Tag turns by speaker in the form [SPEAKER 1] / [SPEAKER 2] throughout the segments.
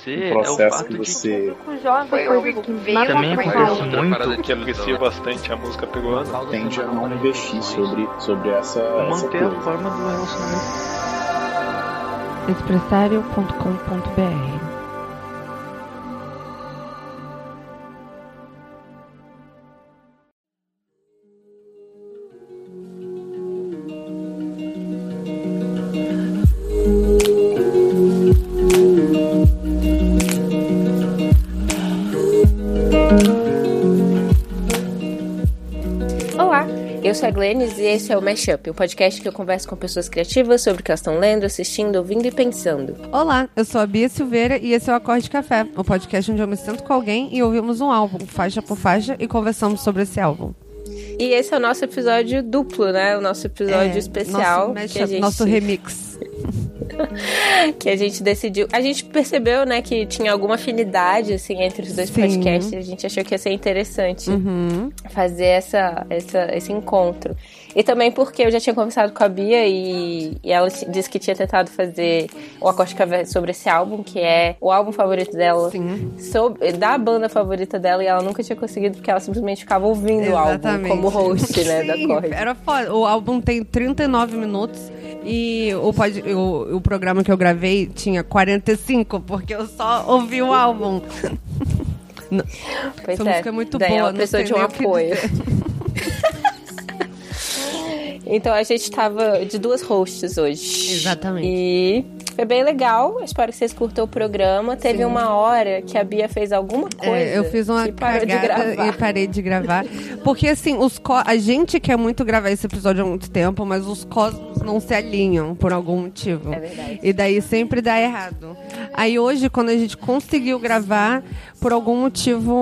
[SPEAKER 1] acontecer é o fato de
[SPEAKER 2] você...
[SPEAKER 1] também acontece muito
[SPEAKER 3] parada que aprecia bastante a música pegou
[SPEAKER 2] tende a não investir sobre, sobre essa,
[SPEAKER 1] manter
[SPEAKER 2] essa
[SPEAKER 1] a forma do relacionamento.
[SPEAKER 4] expressario.com.br
[SPEAKER 5] esse é o Mashup, o podcast que eu converso com pessoas criativas sobre o que elas estão lendo, assistindo, ouvindo e pensando.
[SPEAKER 6] Olá, eu sou a Bia Silveira e esse é o Acorde Café, o podcast onde eu me sento com alguém e ouvimos um álbum, faixa por faixa, e conversamos sobre esse álbum.
[SPEAKER 5] E esse é o nosso episódio duplo, né? O nosso episódio
[SPEAKER 6] É,
[SPEAKER 5] especial
[SPEAKER 6] Nosso,
[SPEAKER 5] que,
[SPEAKER 6] mashup,
[SPEAKER 5] a gente,
[SPEAKER 6] nosso remix.
[SPEAKER 5] que a gente decidiu. A gente percebeu, né, que tinha alguma afinidade assim entre os dois
[SPEAKER 6] Sim.
[SPEAKER 5] podcasts. A gente achou que ia ser interessante
[SPEAKER 6] Uhum.
[SPEAKER 5] fazer essa, essa, esse encontro. E também porque eu já tinha conversado com a Bia e, e ela disse que tinha tentado fazer o acústica sobre esse álbum, que é o álbum favorito dela,
[SPEAKER 6] Sim.
[SPEAKER 5] sobre, da banda favorita dela, e ela nunca tinha conseguido porque ela simplesmente ficava ouvindo o álbum
[SPEAKER 6] Exatamente.
[SPEAKER 5] como host, né, da
[SPEAKER 6] Sim,
[SPEAKER 5] Acorde.
[SPEAKER 6] Era foda. O álbum tem 39 minutos e o, pod, o, o programa que eu gravei tinha 45, porque eu só ouvi o álbum.
[SPEAKER 5] Pois
[SPEAKER 6] Essa música é muito
[SPEAKER 5] Daí
[SPEAKER 6] boa,
[SPEAKER 5] ela
[SPEAKER 6] não sei
[SPEAKER 5] de um apoio. Então a gente tava de duas hosts hoje.
[SPEAKER 6] Exatamente.
[SPEAKER 5] E foi bem legal. Espero que vocês curtam o programa. Teve uma hora que a Bia fez alguma coisa.
[SPEAKER 6] É, eu fiz uma cagada
[SPEAKER 5] gravar.
[SPEAKER 6] e parei de gravar. Porque, assim, os co- a gente quer muito gravar esse episódio há muito tempo, mas os cosmos não se alinham por algum motivo.
[SPEAKER 5] É verdade.
[SPEAKER 6] E daí sempre dá errado. Aí hoje, quando a gente conseguiu gravar, por algum motivo,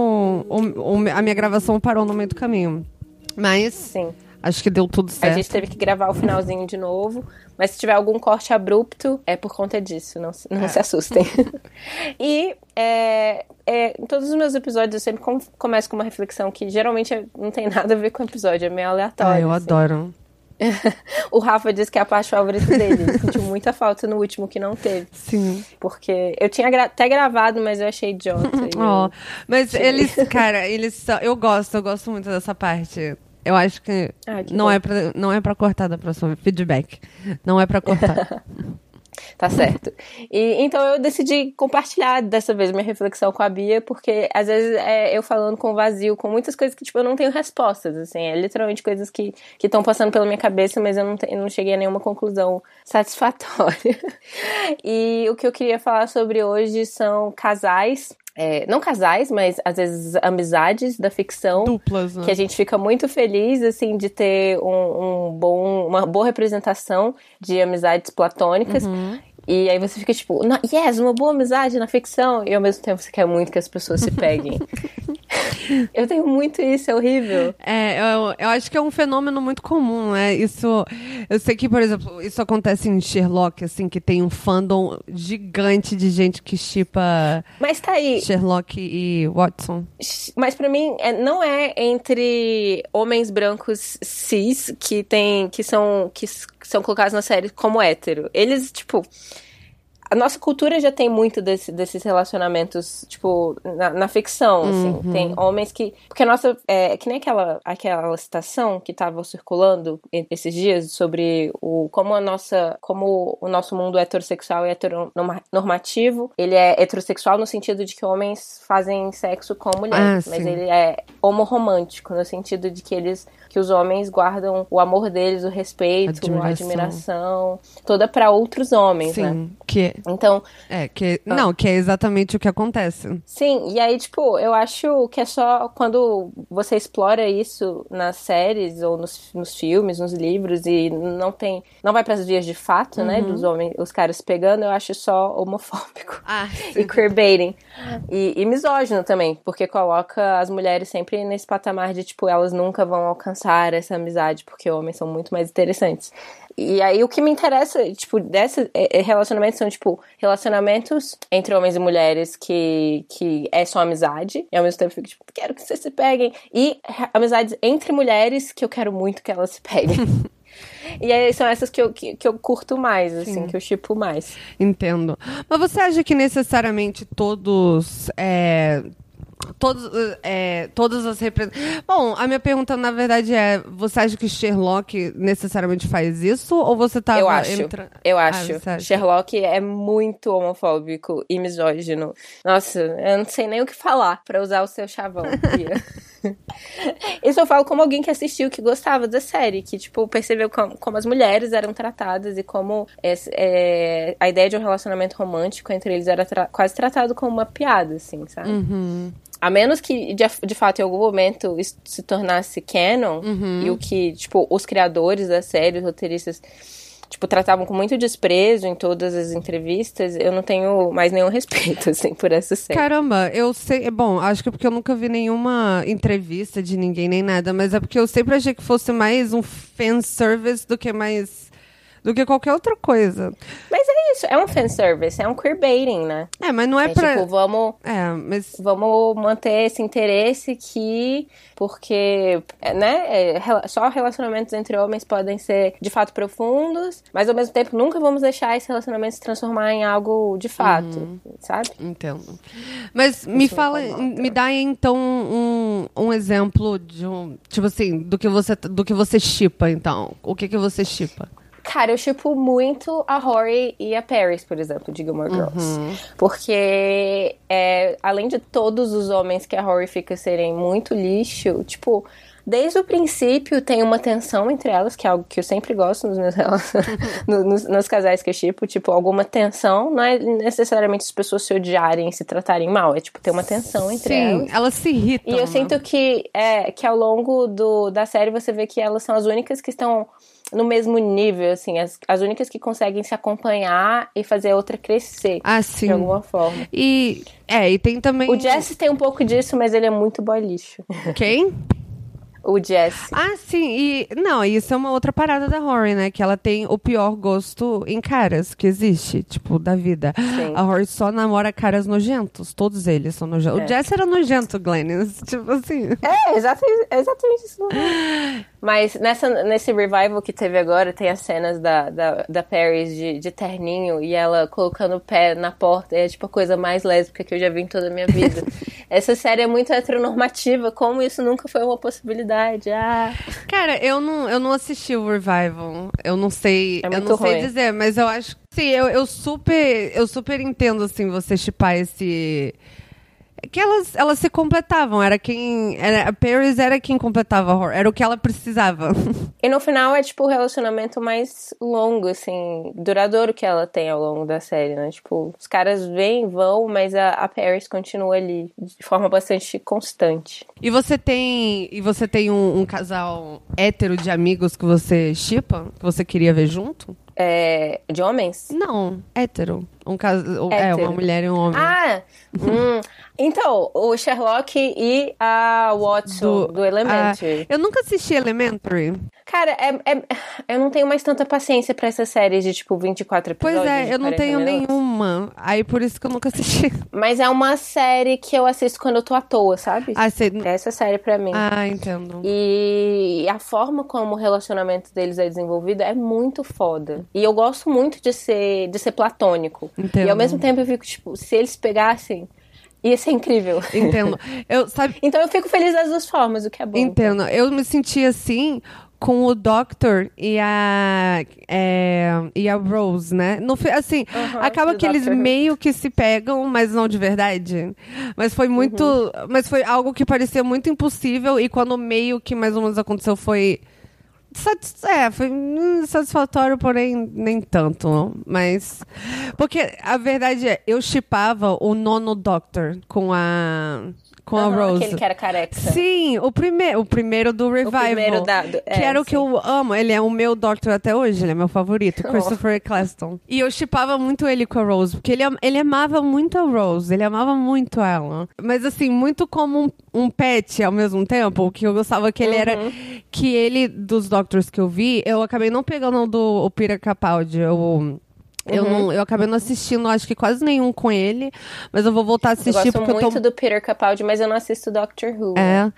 [SPEAKER 6] o- o- a minha gravação parou no meio do caminho. Mas
[SPEAKER 5] Sim.
[SPEAKER 6] Acho que deu tudo
[SPEAKER 5] A
[SPEAKER 6] certo.
[SPEAKER 5] gente teve que gravar o finalzinho de novo. Mas se tiver algum corte abrupto, é por conta disso. Não, se- não
[SPEAKER 6] É.
[SPEAKER 5] se assustem. e é, é, em todos os meus episódios eu sempre com- começo com uma reflexão que geralmente não tem nada a ver com o episódio, é meio aleatório.
[SPEAKER 6] Ah, eu
[SPEAKER 5] assim.
[SPEAKER 6] adoro.
[SPEAKER 5] O Rafa disse que é a parte favorita dele. Ele sentiu muita falta no último que não teve.
[SPEAKER 6] Sim.
[SPEAKER 5] Porque eu tinha gra- até gravado, mas eu achei idiota. eu-
[SPEAKER 6] Ó, mas eles, cara, eles são, eu gosto, eu gosto muito dessa parte. Eu acho que,
[SPEAKER 5] Ah, que
[SPEAKER 6] não,
[SPEAKER 5] bom.
[SPEAKER 6] é pra, não é pra cortar da próxima feedback. Não é pra cortar.
[SPEAKER 5] Tá certo. E então eu decidi compartilhar dessa vez minha reflexão com a Bia, porque às vezes é eu falando com vazio, com muitas coisas que, tipo, eu não tenho respostas, assim. É literalmente coisas que estão passando pela minha cabeça, mas eu não, eu não cheguei a nenhuma conclusão satisfatória. e o que eu queria falar sobre hoje são casais. É, não casais, mas às vezes amizades da ficção
[SPEAKER 6] Duplas, né?
[SPEAKER 5] que a gente fica muito feliz assim de ter um, um bom, uma boa representação de amizades platônicas. E aí você fica tipo, "Na- yes, uma boa amizade na ficção. E ao mesmo tempo você quer muito que as pessoas se peguem. eu tenho muito isso, é horrível.
[SPEAKER 6] É, eu, eu acho que é um fenômeno muito comum, né? Isso, eu sei que, por exemplo, isso acontece em Sherlock, assim, que tem um fandom gigante de gente que chipa
[SPEAKER 5] Mas tá aí.
[SPEAKER 6] Sherlock e Watson.
[SPEAKER 5] Mas pra mim, é- não é entre homens brancos cis que tem que são que são colocados na série como hétero. Eles, tipo, a nossa cultura já tem muito desse- desses relacionamentos, tipo, na, na ficção, assim. Tem homens que. Porque a nossa. É que nem aquela, aquela citação que tava circulando esses dias sobre o como a nossa. Como o nosso mundo heterossexual e heteronormativo. Ele é heterossexual no sentido de que homens fazem sexo com mulheres.
[SPEAKER 6] Ah,
[SPEAKER 5] mas
[SPEAKER 6] sim.
[SPEAKER 5] ele é homorromântico, no sentido de que eles. que os homens guardam o amor deles, o respeito, a
[SPEAKER 6] Admiração.
[SPEAKER 5] admiração, toda pra outros homens, né?
[SPEAKER 6] Sim, que
[SPEAKER 5] Então,
[SPEAKER 6] é que não, que é exatamente o que acontece.
[SPEAKER 5] Sim, e aí, tipo, eu acho que é só quando você explora isso nas séries ou nos, nos filmes, nos livros, e não tem. Não vai pras vias de fato, né? Dos homens, os caras pegando, eu acho só homofóbico.
[SPEAKER 6] Ah,
[SPEAKER 5] E queerbaiting. E, e misógino também, porque coloca as mulheres sempre nesse patamar de, tipo, elas nunca vão alcançar essa amizade, porque homens são muito mais interessantes. E aí o que me interessa, tipo, desses relacionamentos são, tipo, relacionamentos entre homens e mulheres que, que é só amizade. E ao mesmo tempo eu fico, tipo, quero que vocês se peguem. E amizades entre mulheres que eu quero muito que elas se peguem. E aí são essas que eu, que, que eu curto mais, assim,
[SPEAKER 6] Sim.
[SPEAKER 5] que eu chipo mais.
[SPEAKER 6] Entendo. Mas você acha que necessariamente todos. É, todos, é, todas as representações. Bom, a minha pergunta, na verdade, é: você acha que Sherlock necessariamente faz isso? Ou você tá.
[SPEAKER 5] eu acho.
[SPEAKER 6] entra-
[SPEAKER 5] Eu
[SPEAKER 6] Ah,
[SPEAKER 5] acho.
[SPEAKER 6] acha?
[SPEAKER 5] Sherlock é muito homofóbico e misógino. Nossa, eu não sei nem o que falar pra usar o seu chavão. Isso eu falo como alguém que assistiu, que gostava da série, que, tipo, percebeu como, como as mulheres eram tratadas e como esse- é, a ideia de um relacionamento romântico entre eles era tra- quase tratado como uma piada, assim, sabe?
[SPEAKER 6] Uhum.
[SPEAKER 5] A menos que, de, de fato, em algum momento isso se tornasse canon
[SPEAKER 6] Uhum.
[SPEAKER 5] e o que, tipo, os criadores da série, os roteiristas, tipo, tratavam com muito desprezo em todas as entrevistas, eu não tenho mais nenhum respeito, assim, por essa série.
[SPEAKER 6] Caramba, eu sei. Bom, acho que é porque eu nunca vi nenhuma entrevista de ninguém nem nada, mas é porque eu sempre achei que fosse mais um fanservice do que mais. do que qualquer outra coisa.
[SPEAKER 5] Mas é isso, é um fanservice, é um queerbaiting, né?
[SPEAKER 6] É, mas não é,
[SPEAKER 5] É,
[SPEAKER 6] pra.
[SPEAKER 5] tipo, vamos...
[SPEAKER 6] É, mas.
[SPEAKER 5] Vamos manter esse interesse que, porque, né, é, só relacionamentos entre homens podem ser de fato profundos, mas ao mesmo tempo nunca vamos deixar esse relacionamento se transformar em algo de fato, sabe?
[SPEAKER 6] Entendo. Mas me
[SPEAKER 5] Isso me
[SPEAKER 6] fala, me dá então um, um exemplo de um. Tipo assim, do que você, do que você chipa, então. O que, que você chipa?
[SPEAKER 5] Cara, eu chipo muito a Rory e a Paris, por exemplo, de Gilmore Girls. Porque, é, além de todos os homens que a Rory fica serem muito lixo, tipo, desde o princípio tem uma tensão entre elas, que é algo que eu sempre gosto nos meus nos, nos casais que eu chipo, tipo, alguma tensão. Não é necessariamente as pessoas se odiarem, se tratarem mal, é tipo ter uma tensão entre elas.
[SPEAKER 6] Sim, elas se irritam.
[SPEAKER 5] E eu
[SPEAKER 6] né?
[SPEAKER 5] sinto que, é, que ao longo do, da série você vê que elas são as únicas que estão no mesmo nível, assim, as, as únicas que conseguem se acompanhar e fazer a outra crescer
[SPEAKER 6] Ah, sim.
[SPEAKER 5] de alguma forma.
[SPEAKER 6] E. É, e tem também.
[SPEAKER 5] O Jesse tem um pouco disso, mas ele é muito boy lixo.
[SPEAKER 6] Quem?
[SPEAKER 5] O Jesse.
[SPEAKER 6] Ah, sim. E. Não, isso é uma outra parada da Rory, né? Que ela tem o pior gosto em caras que existe, tipo, da vida.
[SPEAKER 5] Sim.
[SPEAKER 6] A Rory só namora caras nojentos. Todos eles são nojentos.
[SPEAKER 5] É.
[SPEAKER 6] O Jesse era nojento, Glenn. Tipo assim.
[SPEAKER 5] É, exatamente, exatamente isso. Mas nessa, nesse revival que teve agora, tem as cenas da, da, da Paris de, de terninho e ela colocando o pé na porta. É tipo a coisa mais lésbica que eu já vi em toda a minha vida. Essa série é muito heteronormativa, como isso nunca foi uma possibilidade. Ah,
[SPEAKER 6] Cara, eu não, eu não assisti o Revival. Eu não sei,
[SPEAKER 5] É
[SPEAKER 6] eu não sei
[SPEAKER 5] ruim.
[SPEAKER 6] dizer, mas eu acho que sim, eu, eu super, eu super entendo assim você chipar esse que elas, elas se completavam, era quem era a Paris era quem completava a horror, era o que ela precisava.
[SPEAKER 5] E no final é, tipo, o relacionamento mais longo, assim, duradouro que ela tem ao longo da série, né? Tipo, os caras vêm, vão, mas a, a Paris continua ali de forma bastante constante.
[SPEAKER 6] E você tem e você tem um, um casal hétero de amigos que você chipa, que você queria ver junto?
[SPEAKER 5] É, de homens?
[SPEAKER 6] Não, hétero. Um casal, é uma mulher e um homem.
[SPEAKER 5] Ah! hum. Então, o Sherlock e a Watson, do, Elementary.
[SPEAKER 6] Ah, eu nunca assisti Elementary.
[SPEAKER 5] Cara, é, é- eu não tenho mais tanta paciência pra essas séries de, tipo, 24
[SPEAKER 6] Pois
[SPEAKER 5] episódios.
[SPEAKER 6] é,
[SPEAKER 5] de
[SPEAKER 6] eu não
[SPEAKER 5] 40
[SPEAKER 6] tenho
[SPEAKER 5] minutos.
[SPEAKER 6] nenhuma. Aí por isso que eu nunca assisti.
[SPEAKER 5] Mas é uma série que eu assisto quando eu tô à toa, sabe?
[SPEAKER 6] Ah, você...
[SPEAKER 5] Essa série pra mim.
[SPEAKER 6] ah entendo.
[SPEAKER 5] E a forma como o relacionamento deles é desenvolvido é muito foda. E eu gosto muito de ser, de ser platônico.
[SPEAKER 6] Entendo.
[SPEAKER 5] E ao mesmo tempo eu fico, tipo, se eles pegassem, ia ser incrível.
[SPEAKER 6] Entendo. Eu, sabe,
[SPEAKER 5] Então eu fico feliz das duas formas, o que é bom.
[SPEAKER 6] entendo. Eu me senti assim com o Doctor e a é, e a Rose, né? No, assim, acaba que eles
[SPEAKER 5] Doctor
[SPEAKER 6] meio que se pegam, mas não de verdade. Mas foi muito,
[SPEAKER 5] Uhum.
[SPEAKER 6] mas foi algo que parecia muito impossível e quando meio que mais ou menos aconteceu foi Satis- É, foi satisfatório, porém nem tanto. Mas. Porque a verdade é, eu chipava o nono Doctor com a. Com a Rose.
[SPEAKER 5] Aquele que era careca.
[SPEAKER 6] Sim, o, prime o primeiro do Revival.
[SPEAKER 5] primeiro da- do-
[SPEAKER 6] que
[SPEAKER 5] é,
[SPEAKER 6] era o que
[SPEAKER 5] sim.
[SPEAKER 6] eu amo. Ele é o meu Doctor até hoje, ele é meu favorito,
[SPEAKER 5] Oh.
[SPEAKER 6] Christopher Eccleston. E eu chipava muito ele com a Rose, porque ele, ele amava muito a Rose, ele amava muito ela. Mas assim, muito como um, um pet ao mesmo tempo, que eu gostava que ele era.
[SPEAKER 5] Uhum.
[SPEAKER 6] Que ele, dos Doctors que eu vi, eu acabei não pegando o do o Peter Capaldi. Eu. Eu,
[SPEAKER 5] Uhum.
[SPEAKER 6] não, eu acabei não assistindo, acho que quase nenhum com ele, mas eu vou voltar a
[SPEAKER 5] Eu
[SPEAKER 6] assistir
[SPEAKER 5] gosto
[SPEAKER 6] porque eu
[SPEAKER 5] muito
[SPEAKER 6] tô.
[SPEAKER 5] do Peter Capaldi, mas eu não assisto Doctor Who.
[SPEAKER 6] É.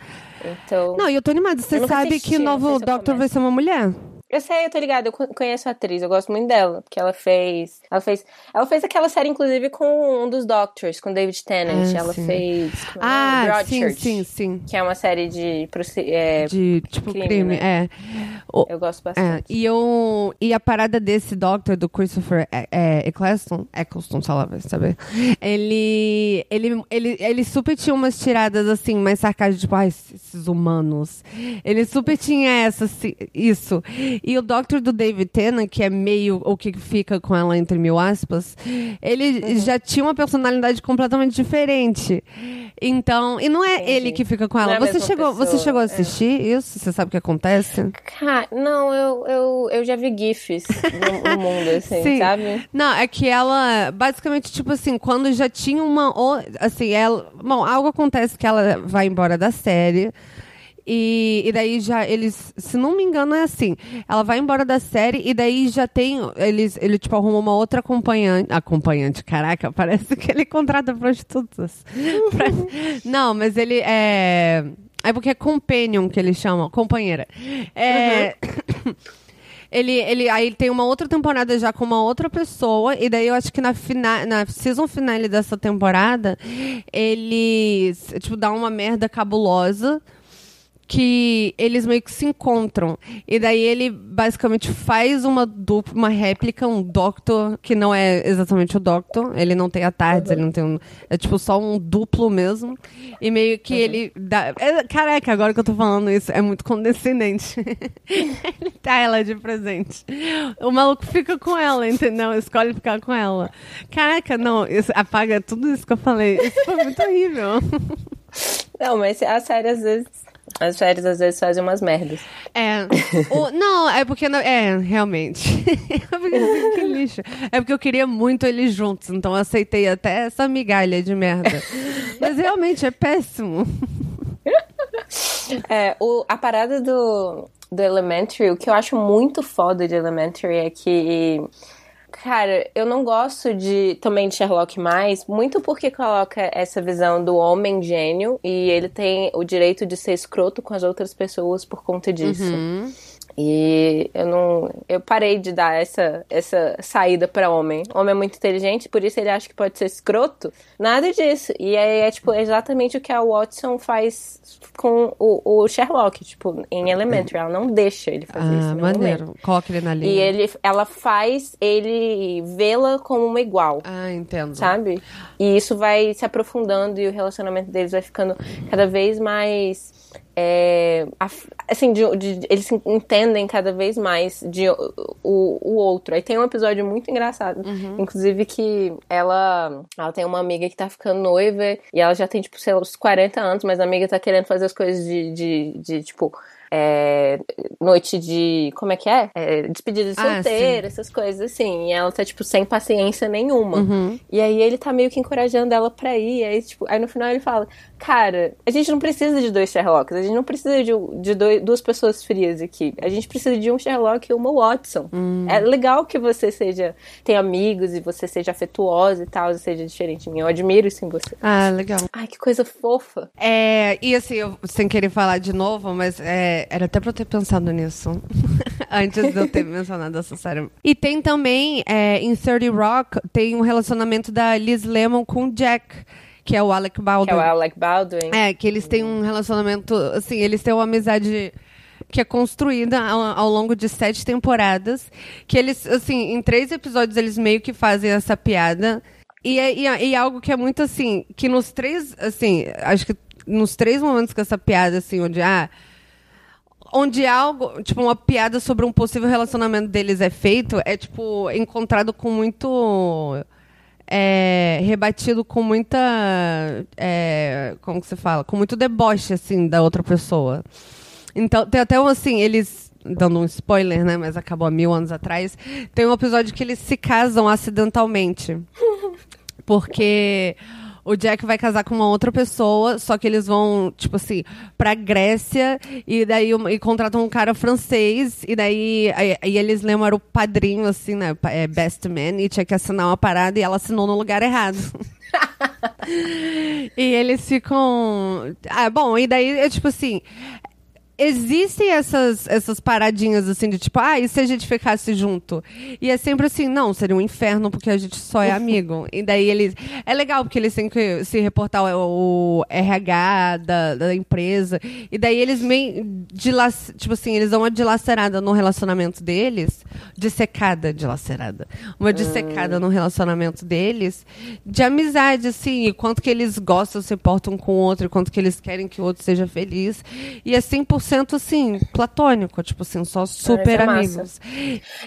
[SPEAKER 5] Então.
[SPEAKER 6] Não, e eu tô animada. Você
[SPEAKER 5] Eu
[SPEAKER 6] sabe
[SPEAKER 5] assisti,
[SPEAKER 6] que o novo
[SPEAKER 5] eu
[SPEAKER 6] Doctor vai ser uma mulher?
[SPEAKER 5] Eu sei, eu tô ligada, eu co- conheço a atriz, eu gosto muito dela, porque ela fez. Ela fez. Ela fez aquela série, inclusive, com um dos Doctors, com David Tennant.
[SPEAKER 6] Ah,
[SPEAKER 5] ela
[SPEAKER 6] sim.
[SPEAKER 5] fez. é
[SPEAKER 6] Ah,
[SPEAKER 5] nome?
[SPEAKER 6] sim,
[SPEAKER 5] Broadchurch,
[SPEAKER 6] sim, sim.
[SPEAKER 5] Que é uma série de. é,
[SPEAKER 6] De, tipo,
[SPEAKER 5] crime,
[SPEAKER 6] crime,
[SPEAKER 5] né?
[SPEAKER 6] é. O-
[SPEAKER 5] eu gosto
[SPEAKER 6] É,
[SPEAKER 5] bastante.
[SPEAKER 6] e, eu, e a parada desse Doctor, do Christopher é, é, Eccleston, Eccleston, sei lá, vai saber. Ele, ele, ele, ele super tinha umas tiradas, assim, mais sarcásticas, tipo, ai, esses humanos. Ele super tinha essa, assim, isso. E o Doctor do David Tennant, que é meio o que fica com ela entre mil aspas, ele
[SPEAKER 5] Uhum.
[SPEAKER 6] já tinha uma personalidade completamente diferente. Então, e não é
[SPEAKER 5] Entendi.
[SPEAKER 6] ele que fica com
[SPEAKER 5] é
[SPEAKER 6] ela.
[SPEAKER 5] a
[SPEAKER 6] Você chegou, você
[SPEAKER 5] pessoa,
[SPEAKER 6] chegou a
[SPEAKER 5] é.
[SPEAKER 6] assistir isso? Você sabe o que acontece?
[SPEAKER 5] Cara, não, eu, eu, eu já vi GIFs no, no mundo, assim,
[SPEAKER 6] Sim.
[SPEAKER 5] sabe?
[SPEAKER 6] Não, é que ela, basicamente, tipo assim, quando já tinha uma. Assim, ela. Bom, algo acontece que ela vai embora da série. E, e daí já eles, se não me engano, é assim. Ela vai embora da série e daí já tem. Eles, ele, tipo, arruma uma outra acompanhante. Acompanhante, caraca, parece que ele contrata prostitutas. Pra- não, mas ele é. É porque é companion que eles chamam, companheira. É. Ele, ele, aí ele tem uma outra temporada já com uma outra pessoa, e daí eu acho que na, fina, na season finale dessa temporada, eles, tipo, dá uma merda cabulosa que eles meio que se encontram. E daí ele basicamente faz uma dupla, uma réplica, um Doctor, que não é exatamente o Doctor. Ele não tem a tarde, ele não tem um. É tipo só um duplo mesmo. E meio que ele dá. é, caraca, agora que eu tô falando isso, é muito condescendente. ele dá ela de presente. O maluco fica com ela, entendeu? Escolhe ficar com ela. Caraca, não, isso, apaga tudo isso que eu falei. Isso foi muito horrível.
[SPEAKER 5] Não, mas a série às vezes. As séries às vezes fazem umas merdas.
[SPEAKER 6] É. O- não, é porque. não- é, realmente. é porque que lixo. É porque eu queria muito eles juntos, então eu aceitei até essa migalha de merda. Mas realmente é péssimo.
[SPEAKER 5] É, o, a parada do, do Elementary, o que eu acho muito foda de Elementary é que. Cara, eu não gosto de também de Sherlock mais, muito porque coloca essa visão do homem gênio e ele tem o direito de ser escroto com as outras pessoas por conta disso. E eu não. Eu parei de dar essa, essa saída pra homem. Homem é muito inteligente, por isso ele acha que pode ser escroto. Nada disso. E aí é, tipo, exatamente o que a Watson faz com o, o Sherlock, tipo, em Elementary. Ela não deixa ele fazer isso.
[SPEAKER 6] Ah,
[SPEAKER 5] em nenhum momento.
[SPEAKER 6] maneiro. Coloca ele na linha.
[SPEAKER 5] E ele, ela faz ele vê-la como uma igual
[SPEAKER 6] Ah, entendo.
[SPEAKER 5] sabe? E isso vai se aprofundando e o relacionamento deles vai ficando cada vez mais. É, assim, de- de- eles se entendem cada vez mais de o, o outro. Aí tem um episódio muito engraçado, inclusive que ela, ela tem uma amiga que tá ficando noiva e ela já tem, tipo, sei lá, uns 40 anos, mas a amiga tá querendo fazer as coisas de, de, de, tipo. É, noite de. Como é que é? É, despedida de
[SPEAKER 6] Ah,
[SPEAKER 5] solteira, essas coisas assim. E ela tá, tipo, sem paciência nenhuma. E aí ele tá meio que encorajando ela pra ir. Aí, tipo, aí no final ele fala: Cara, a gente não precisa de dois Sherlocks, a gente não precisa de, de dois- duas pessoas frias aqui. A gente precisa de um Sherlock e uma Watson. É legal que você seja. tenha amigos e você seja afetuosa e tal, e seja diferente de mim. Eu admiro isso em você.
[SPEAKER 6] Ah, legal.
[SPEAKER 5] Ai, que coisa fofa.
[SPEAKER 6] É, e assim, eu, sem querer falar de novo, mas é, era até pra eu ter pensado nisso. Antes de eu ter mencionado essa série. E tem também, é, em 30 Rock, tem um relacionamento da Liz Lemon com o Jack, que é o Alec
[SPEAKER 5] Que
[SPEAKER 6] Baldwin.
[SPEAKER 5] é o Alec Baldwin.
[SPEAKER 6] É, que eles têm um relacionamento, assim, eles têm uma amizade que é construída ao, ao longo de sete temporadas, que eles, assim, em três episódios eles meio que fazem essa piada, e é, e é- e é algo que é muito, assim, que nos três, assim, acho que nos três momentos que essa piada, assim, onde, ah, onde algo, tipo, uma piada sobre um possível relacionamento deles é feito, é, tipo, encontrado com muito... é, rebatido com muita. é, como que se fala? Com muito deboche, assim, da outra pessoa. Então, tem até um, assim, eles. Dando um spoiler, né? Mas acabou há mil anos atrás. Tem um episódio que eles se casam acidentalmente. Porque o Jack vai casar com uma outra pessoa, só que eles vão, tipo assim, pra Grécia e daí e contratam um cara francês, e daí aí, aí eles lembram era o padrinho, assim, né? É, best man, e tinha que assinar uma parada e ela assinou no lugar errado. e eles ficam. Ah, bom, e daí é tipo assim. Existem essas, essas paradinhas assim de tipo, ah, e se a gente ficasse junto? E é sempre assim, não, seria um inferno porque a gente só é amigo. e daí eles. É legal porque eles têm que se reportar o, o RH da, da empresa. E daí eles meio. Dilac... Tipo assim, eles dão uma dilacerada no relacionamento deles. Dissecada, dilacerada. Uma dissecada no relacionamento deles. De amizade, assim, e quanto que eles gostam, se importam com o outro, e quanto que eles querem que o outro seja feliz. E é 100% assim, platônico, tipo assim, só super amigos.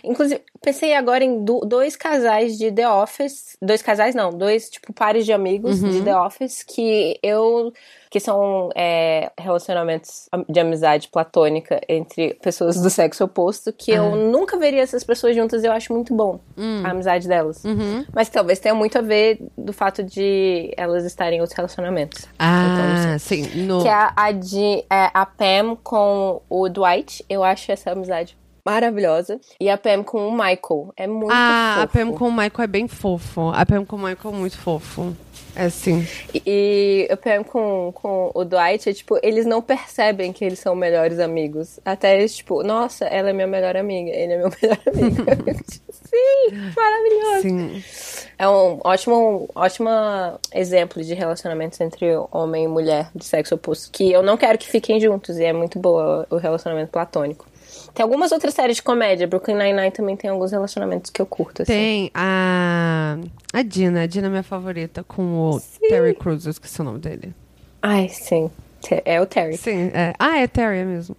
[SPEAKER 5] Inclusive, pensei agora em du- dois casais de The Office. Dois casais, não, dois, tipo, pares de amigos
[SPEAKER 6] Uhum.
[SPEAKER 5] de The Office que eu. Que são é, relacionamentos de amizade platônica entre pessoas do sexo oposto, que
[SPEAKER 6] Ah.
[SPEAKER 5] eu nunca veria essas pessoas juntas e eu acho muito bom a amizade delas.
[SPEAKER 6] Uhum.
[SPEAKER 5] Mas talvez tenha muito a ver do fato de elas estarem em outros relacionamentos. Então.
[SPEAKER 6] Ah, sim. No...
[SPEAKER 5] Que é a, a, de, é, a Pam com o Dwight. Eu acho essa amizade maravilhosa. E a Pam com o Michael. É muito
[SPEAKER 6] Ah, a
[SPEAKER 5] fofo.
[SPEAKER 6] Pam com o Michael é bem fofo. A Pam com o Michael é muito fofo. É sim.
[SPEAKER 5] E a Pam com, com o Dwight, é, tipo, eles não percebem que eles são melhores amigos. Até eles, tipo, nossa, ela é minha melhor amiga, ele é meu melhor amigo. Sim, maravilhoso.
[SPEAKER 6] Sim.
[SPEAKER 5] É um ótimo, ótimo exemplo de relacionamentos entre homem e mulher de sexo oposto. Que eu não quero que fiquem juntos, e é muito boa o relacionamento platônico. Tem algumas outras séries de comédia. Brooklyn Nine-Nine também tem alguns relacionamentos que eu curto, assim.
[SPEAKER 6] Tem a. A Dina. A Dina é minha favorita, com o Terry Crews. Eu esqueci o nome dele.
[SPEAKER 5] Ai, sim. É o Terry.
[SPEAKER 6] Sim, é. Ah, é Terry é mesmo.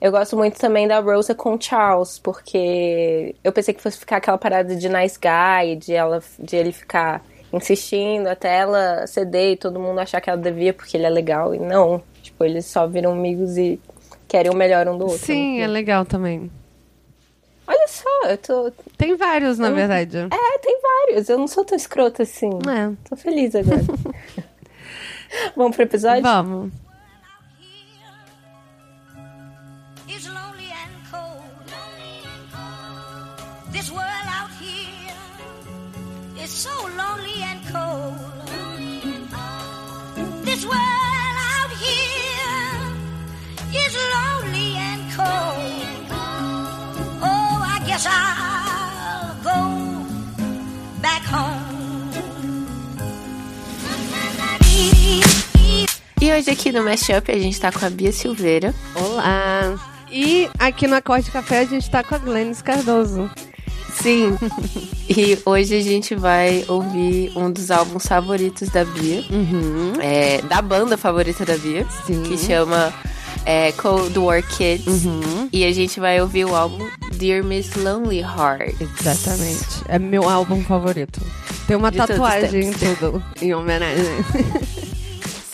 [SPEAKER 5] Eu gosto muito também da Rosa com Charles, porque eu pensei que fosse ficar aquela parada de nice guy, de, ela, de ele ficar insistindo até ela ceder e todo mundo achar que ela devia porque ele é legal. E não. Tipo, eles só viram amigos e querem o melhor um do outro.
[SPEAKER 6] Sim, é legal também.
[SPEAKER 5] Olha só, eu tô.
[SPEAKER 6] Tem vários, na verdade.
[SPEAKER 5] É, tem vários. Eu não sou tão escrota assim.
[SPEAKER 6] É.
[SPEAKER 5] Tô feliz agora. Vamos pro episódio?
[SPEAKER 6] Vamos.
[SPEAKER 5] E hoje aqui no Mashup a gente tá com a Bia Silveira.
[SPEAKER 6] Olá. E aqui no Acorde Café a gente tá com a Glennis Cardoso.
[SPEAKER 5] Sim. e hoje a gente vai ouvir um dos álbuns favoritos da Bia.
[SPEAKER 6] Uhum.
[SPEAKER 5] é, da banda favorita da Bia.
[SPEAKER 6] Sim.
[SPEAKER 5] Que chama é, Cold War Kids.
[SPEAKER 6] Uhum.
[SPEAKER 5] E a gente vai ouvir o álbum Dear Miss Lonely Heart.
[SPEAKER 6] Exatamente. É meu álbum favorito. Tem uma
[SPEAKER 5] De
[SPEAKER 6] tatuagem em tudo, em homenagem.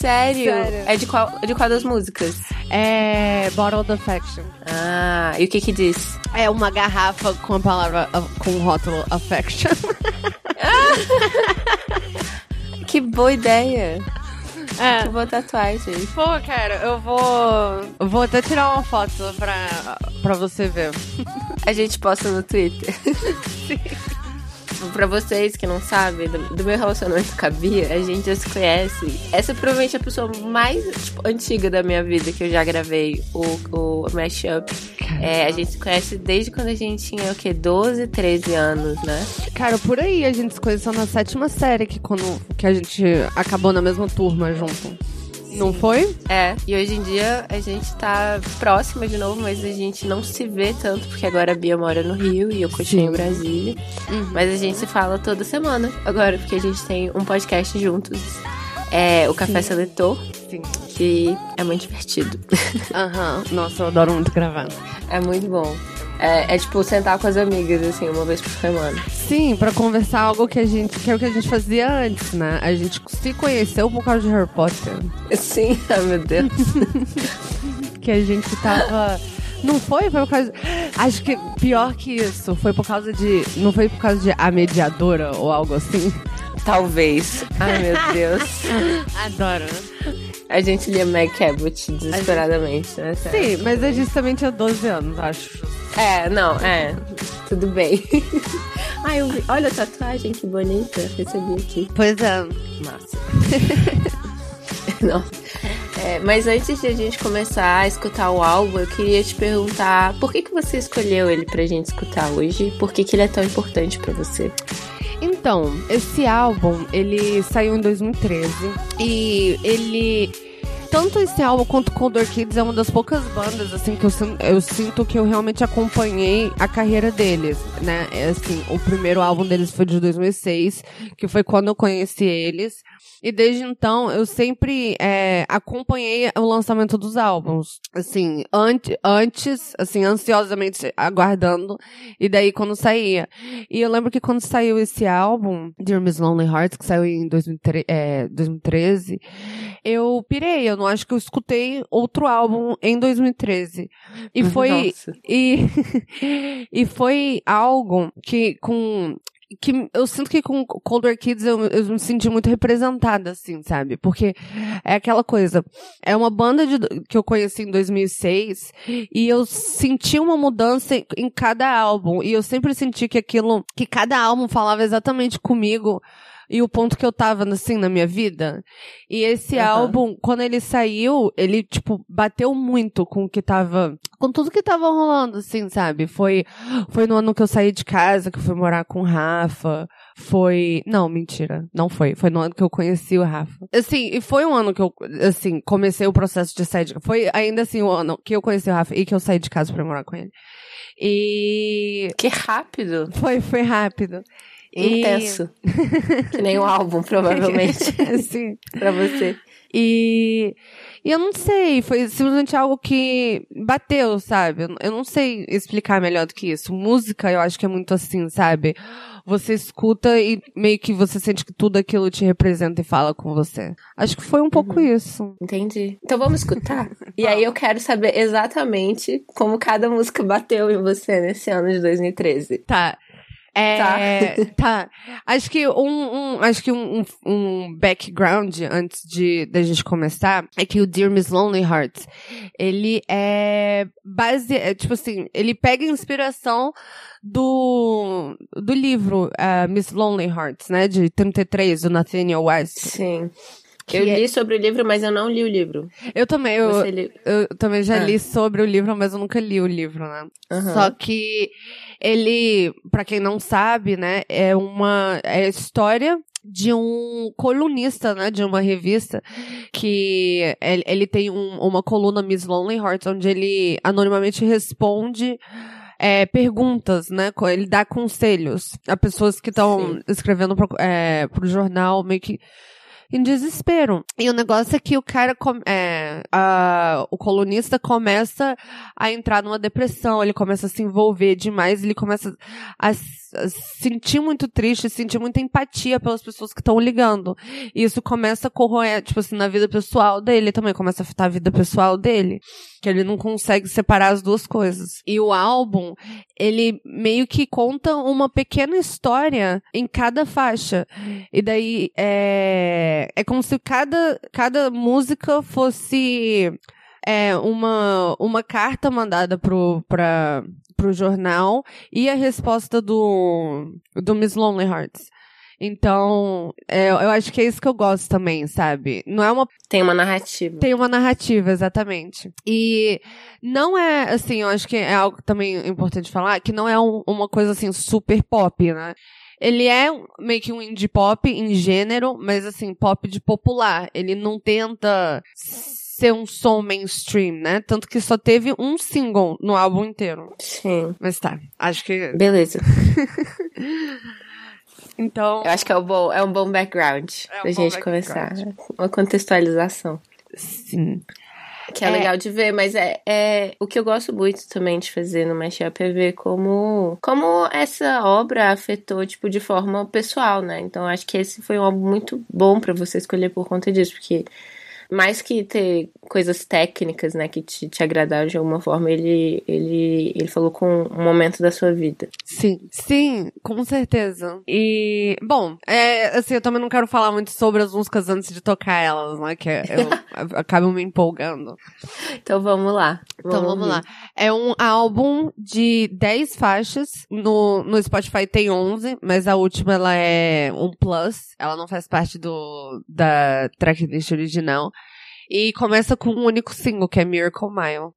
[SPEAKER 5] Sério?
[SPEAKER 6] Sério.
[SPEAKER 5] É de qual, de qual das músicas?
[SPEAKER 6] É Bottled Affection.
[SPEAKER 5] Ah, e o que que diz?
[SPEAKER 6] É uma garrafa com a palavra, com o rótulo affection.
[SPEAKER 5] Que boa ideia.
[SPEAKER 6] É.
[SPEAKER 5] Que boa tatuagem.
[SPEAKER 6] Pô, cara, eu vou. eu Vou até tirar uma foto pra, pra você ver.
[SPEAKER 5] A gente posta no Twitter. Pra vocês que não sabem, do, do meu relacionamento com a Bia, a gente já se conhece. Essa é provavelmente a pessoa mais tipo, antiga da minha vida que eu já gravei o, o Mashup. É, a gente se conhece desde quando a gente tinha, o quê? 12, 13 anos, né?
[SPEAKER 6] Cara, por aí a gente se conheceu na sétima série, que, quando, que a gente acabou na mesma turma junto. Não foi?
[SPEAKER 5] É, e hoje em dia a gente tá próxima de novo, mas a gente não se vê tanto, porque agora a Bia mora no Rio e eu continuo em Brasília. Mas a gente se fala toda semana agora, porque a gente tem um podcast juntos. É o Café Seletor,
[SPEAKER 6] Sim.
[SPEAKER 5] que é muito divertido.
[SPEAKER 6] Aham. Nossa, eu adoro muito gravar.
[SPEAKER 5] é muito bom. É, é tipo sentar com as amigas, assim, uma vez por semana.
[SPEAKER 6] Sim, pra conversar algo que a gente. que é o que a gente fazia antes, né? A gente se conheceu por causa de Harry Potter.
[SPEAKER 5] Sim, ai meu Deus.
[SPEAKER 6] Que a gente tava. Não foi? Foi por causa. Acho que pior que isso. Foi por causa de. Não foi por causa de A Mediadora ou algo assim?
[SPEAKER 5] Talvez. Ai meu Deus.
[SPEAKER 6] Adoro.
[SPEAKER 5] A gente lia Meg Cabot desesperadamente, né? Sério.
[SPEAKER 6] Sim, mas a gente também tinha 12 anos, acho.
[SPEAKER 5] É, não, é. Tudo bem. Ai, eu vi. Olha a tatuagem, que bonita. Recebi aqui.
[SPEAKER 6] Pois é.
[SPEAKER 5] Massa. não. É, mas antes de a gente começar a escutar o álbum, eu queria te perguntar por que, que você escolheu ele pra gente escutar hoje? Por que, que ele é tão importante pra você?
[SPEAKER 6] Então, esse álbum, ele saiu em 2013 e ele tanto esse álbum quanto Condor Kids é uma das poucas bandas assim que eu, eu sinto que eu realmente acompanhei a carreira deles, né? É, assim, o primeiro álbum deles foi de 2006, que foi quando eu conheci eles. E desde então eu sempre é, acompanhei o lançamento dos álbuns, assim, ante, antes, assim, ansiosamente aguardando, e daí quando saía. E eu lembro que quando saiu esse álbum, Dear Miss Lonely Hearts, que saiu em 2003, é, 2013, eu pirei, eu não acho que eu escutei outro álbum em 2013. E foi,
[SPEAKER 5] Nossa.
[SPEAKER 6] e, e foi algo que com que eu sinto que com Colder Kids eu, eu me senti muito representada, assim, sabe? Porque é aquela coisa. É uma banda de, que eu conheci em 2006 e eu senti uma mudança em, em cada álbum. E eu sempre senti que aquilo, que cada álbum falava exatamente comigo e o ponto que eu tava, assim, na minha vida. E esse
[SPEAKER 5] Aham.
[SPEAKER 6] álbum, quando ele saiu, ele, tipo, bateu muito com o que tava, com tudo que tava rolando, assim, sabe? Foi, foi no ano que eu saí de casa, que eu fui morar com o Rafa. Foi. Não, mentira. Não foi. Foi no ano que eu conheci o Rafa. Assim, e foi um ano que eu, assim, comecei o processo de sair de casa. Foi ainda assim o ano que eu conheci o Rafa e que eu saí de casa pra morar com ele. E.
[SPEAKER 5] Que rápido.
[SPEAKER 6] Foi, foi rápido. E-
[SPEAKER 5] Intenso. que nem o álbum, provavelmente,
[SPEAKER 6] assim.
[SPEAKER 5] pra você.
[SPEAKER 6] E, e eu não sei, foi simplesmente algo que bateu, sabe? Eu- Eu não sei explicar melhor do que isso. Música, eu acho que é muito assim, sabe? Você escuta e meio que você sente que tudo aquilo te representa e fala com você. Acho que foi um pouco isso.
[SPEAKER 5] Entendi. Então vamos escutar? e aí eu quero saber exatamente como cada música bateu em você nesse ano de 2013.
[SPEAKER 6] Tá. É, tá. Acho que um, um- acho que um, um, background antes de da gente começar é que o Dear Miss Lonely Hearts, ele é base, é, tipo assim, ele pega inspiração do do livro eh, Miss Lonely Hearts, né, de 33 do Nathaniel West.
[SPEAKER 5] Sim.
[SPEAKER 6] Que
[SPEAKER 5] eu
[SPEAKER 6] é-
[SPEAKER 5] li sobre o livro, mas eu não li o livro.
[SPEAKER 6] Eu também, eu,
[SPEAKER 5] li...
[SPEAKER 6] eu também já
[SPEAKER 5] Ah.
[SPEAKER 6] li sobre o livro, mas eu nunca li o livro, né?
[SPEAKER 5] Aham.
[SPEAKER 6] Só que ele, pra quem não sabe, né, é uma é a história de um colunista, né, de uma revista que ele, ele tem um- uma coluna Miss Lonely Hearts onde ele anonimamente responde é, perguntas, né? Ele dá conselhos a pessoas que estão escrevendo pro, é, pro jornal meio que em desespero. E o negócio é que o cara, é, a- o colunista começa a entrar numa depressão, ele começa a se envolver demais, ele começa a, a se sentir muito triste, sentir muita empatia pelas pessoas que estão ligando. E isso começa a corroer, tipo assim, na vida pessoal dele também, começa a afetar a vida pessoal dele. Que ele não consegue separar as duas coisas. E o álbum, ele meio que conta uma pequena história em cada faixa. E daí é, é como se cada, cada música fosse é, uma, uma carta mandada pro, pra, pro jornal e a resposta do, do Miss Lonely Hearts. Então, é, eu acho que é isso que eu gosto também, sabe? Não é uma
[SPEAKER 5] Tem uma narrativa.
[SPEAKER 6] tem uma narrativa, exatamente. E não é, assim, eu acho que é algo também importante falar, que não é um- uma coisa, assim, super pop, né? Ele é meio que um indie pop em gênero, mas, assim, pop de popular. Ele não tenta ser um som mainstream, né? Tanto que só teve um single no álbum inteiro.
[SPEAKER 5] Sim.
[SPEAKER 6] Mas tá, acho que...
[SPEAKER 5] Beleza.
[SPEAKER 6] Então...
[SPEAKER 5] Eu acho que é um bom, é um bom background
[SPEAKER 6] É um
[SPEAKER 5] pra
[SPEAKER 6] bom
[SPEAKER 5] gente
[SPEAKER 6] background.
[SPEAKER 5] começar. Uma contextualização.
[SPEAKER 6] Sim.
[SPEAKER 5] Que é,
[SPEAKER 6] É.
[SPEAKER 5] legal de ver, mas é, é o que eu gosto muito também de fazer no Mashup é ver como, como essa obra afetou, tipo, de forma pessoal, né? Então acho que esse foi um álbum muito bom pra você escolher por conta disso, porque mais que ter coisas técnicas, né, que te, te agradaram de alguma forma, ele, ele, ele falou com um momento da sua vida.
[SPEAKER 6] Sim, sim, com certeza. E, bom, é, assim, eu também não quero falar muito sobre as músicas antes de tocar elas, né? Que eu acabo me empolgando.
[SPEAKER 5] Então vamos lá.
[SPEAKER 6] Então vamos
[SPEAKER 5] ouvir.
[SPEAKER 6] lá. É um álbum de 10 faixas. No, no Spotify tem 11, mas a última ela é um plus. Ela não faz parte do da tracklist original. E começa com um único single, que é Miracle Mile.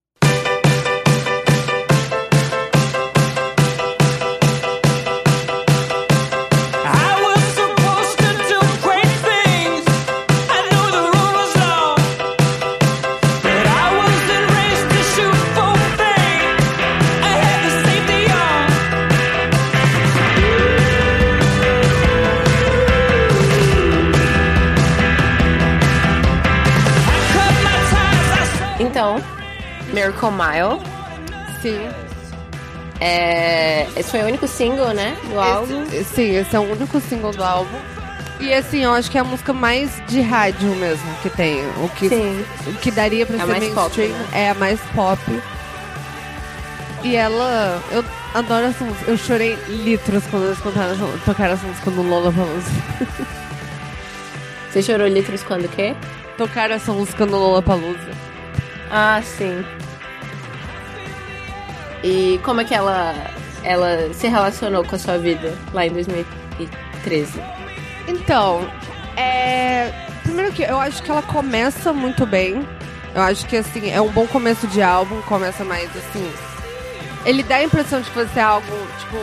[SPEAKER 5] Miracle Mile.
[SPEAKER 6] Sim.
[SPEAKER 5] É, esse foi o único single, né? Do álbum.
[SPEAKER 6] Esse, sim, esse é o único single do álbum. E assim, eu acho que é a música mais de rádio mesmo que tem. O que,
[SPEAKER 5] Sim.
[SPEAKER 6] o que daria pra
[SPEAKER 5] É
[SPEAKER 6] ser
[SPEAKER 5] mais pop,
[SPEAKER 6] mainstream
[SPEAKER 5] né?
[SPEAKER 6] é a mais pop. E ela. Eu adoro essa música. Eu chorei litros quando eles cantaram, tocaram essa música no Lola Palusa.
[SPEAKER 5] Você chorou litros quando o quê?
[SPEAKER 6] Tocaram essa música no Lola Palusa.
[SPEAKER 5] Ah, sim. E como é que ela, ela se relacionou com a sua vida lá em 2013?
[SPEAKER 6] Então, é. Primeiro que eu acho que ela começa muito bem. Eu acho que assim, é um bom começo de álbum, começa mais assim. Ele dá a impressão de que vai ser algo, tipo,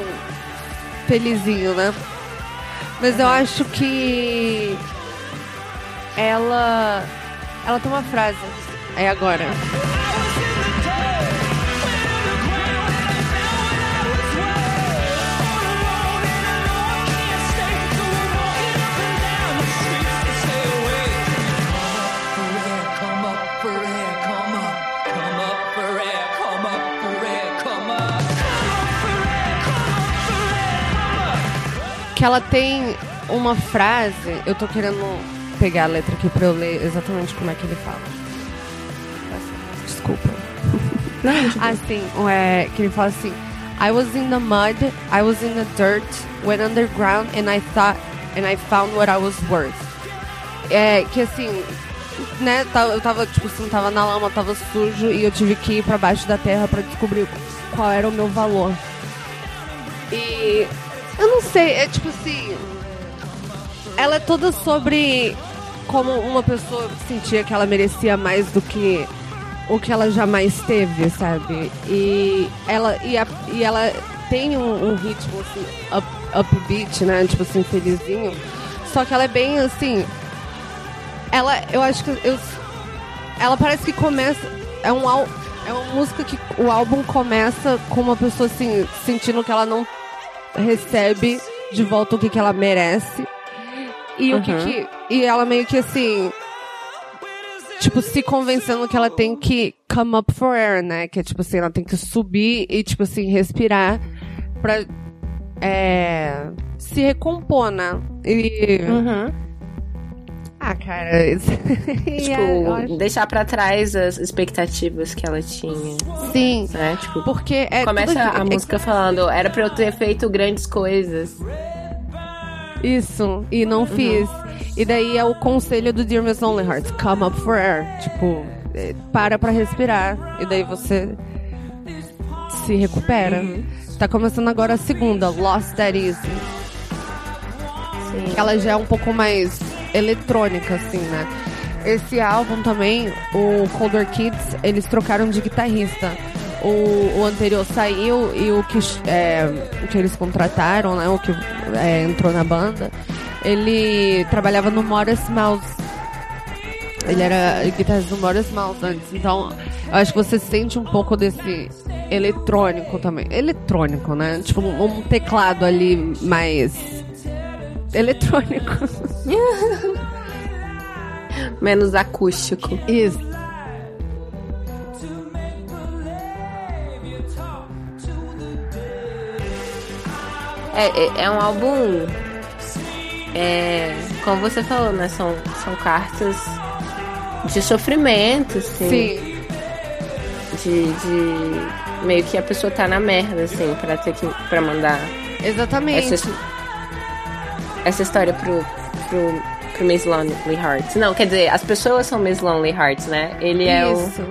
[SPEAKER 6] felizinho, né? Mas eu acho que ela. Ela tem uma frase. É agora. Que ela tem uma frase. Eu tô querendo pegar a letra aqui pra eu ler exatamente como é que ele fala. Desculpa. assim, é, que ele fala assim: I was in the mud, I was in the dirt, went underground and I thought and I found what I was worth. É, que assim, né, tá- eu tava, tipo assim, tava na lama, tava sujo e eu tive que ir pra baixo da terra pra descobrir qual era o meu valor. E eu não sei, é tipo assim. Ela é toda sobre como uma pessoa sentia que ela merecia mais do que o que ela jamais teve, sabe? E ela, e a- e ela tem um, um ritmo assim, up, upbeat, né? Tipo assim, felizinho. Só que ela é bem assim. Ela, eu acho que eu, ela parece que começa. É um é uma música que o álbum começa com uma pessoa assim, sentindo que ela não recebe de volta o que, que ela merece. E o que,
[SPEAKER 5] Uhum.
[SPEAKER 6] que. E ela meio que assim. Tipo, se convencendo que ela tem que come up for air, né? Que é tipo assim, ela tem que subir e, tipo assim, respirar pra. É. Se recompor, né? E.
[SPEAKER 5] Uhum.
[SPEAKER 6] Ah, cara.
[SPEAKER 5] Tipo,
[SPEAKER 6] É, eu acho-
[SPEAKER 5] deixar pra trás as expectativas que ela tinha,
[SPEAKER 6] Sim.
[SPEAKER 5] né? Tipo,
[SPEAKER 6] Porque é.
[SPEAKER 5] começa
[SPEAKER 6] tudo-
[SPEAKER 5] a
[SPEAKER 6] é-
[SPEAKER 5] música falando, era pra eu ter feito grandes coisas.
[SPEAKER 6] Isso, e não fiz. E daí é o conselho do Dear Miss Lonely Hearts, come up for air. Tipo, é, para pra respirar. E daí você se recupera. Tá começando agora a segunda, Lost That Easy.
[SPEAKER 5] Sim.
[SPEAKER 6] Ela já é um pouco mais eletrônica, assim, né? Esse álbum também, o Colder Kids, eles trocaram de guitarrista. O, o anterior saiu e o que, é, que eles contrataram, né? O que é, entrou na banda, ele trabalhava no Modest Mouse. Ele era guitarrista do Modest Mouse antes. Então, eu acho que você sente um pouco desse eletrônico também. Eletrônico, né? Tipo, um teclado ali mais eletrônico.
[SPEAKER 5] Menos acústico.
[SPEAKER 6] Isso.
[SPEAKER 5] É, é, é um álbum. É, como você falou, né? São, são cartas de sofrimento, assim.
[SPEAKER 6] Sim.
[SPEAKER 5] De, de. Meio que a pessoa tá na merda, assim, pra ter que. pra mandar
[SPEAKER 6] Exatamente.
[SPEAKER 5] essa, essa história pro, pro, pro Miss Lonely Hearts. Não, quer dizer, as pessoas são Miss Lonely Hearts, né? Ele é o.
[SPEAKER 6] Isso.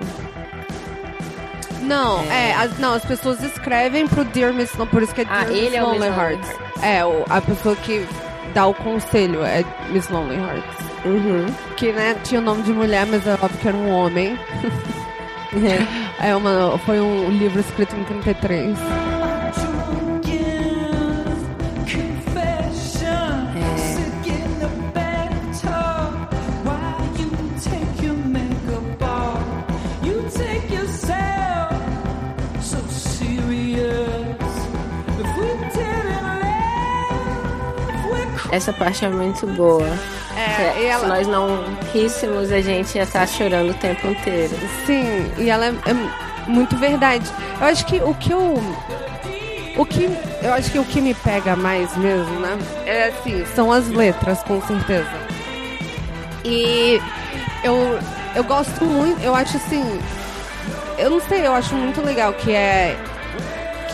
[SPEAKER 6] Não, é, as, não, as pessoas escrevem pro Dear Miss Lonely, por isso que é
[SPEAKER 5] Ah,
[SPEAKER 6] Dear Miss
[SPEAKER 5] ele é o
[SPEAKER 6] Lonely
[SPEAKER 5] Miss Lonely
[SPEAKER 6] Hearts. É, o, a pessoa que dá o conselho é Miss Lonely Hearts.
[SPEAKER 5] Uhum.
[SPEAKER 6] que né, tinha o nome de mulher, mas é óbvio que era um homem. é uma, foi um livro escrito em 33.
[SPEAKER 5] Essa parte é muito boa.
[SPEAKER 6] É,
[SPEAKER 5] Se-
[SPEAKER 6] ela-
[SPEAKER 5] Se nós não ríssemos, a gente ia estar chorando o tempo inteiro.
[SPEAKER 6] Sim, e ela é, é muito verdade. Eu acho que o que eu. O que. Eu acho que o que me pega mais mesmo, né? É assim, são as letras, com certeza. E eu, eu gosto muito, eu acho assim. Eu não sei, eu acho muito legal que é.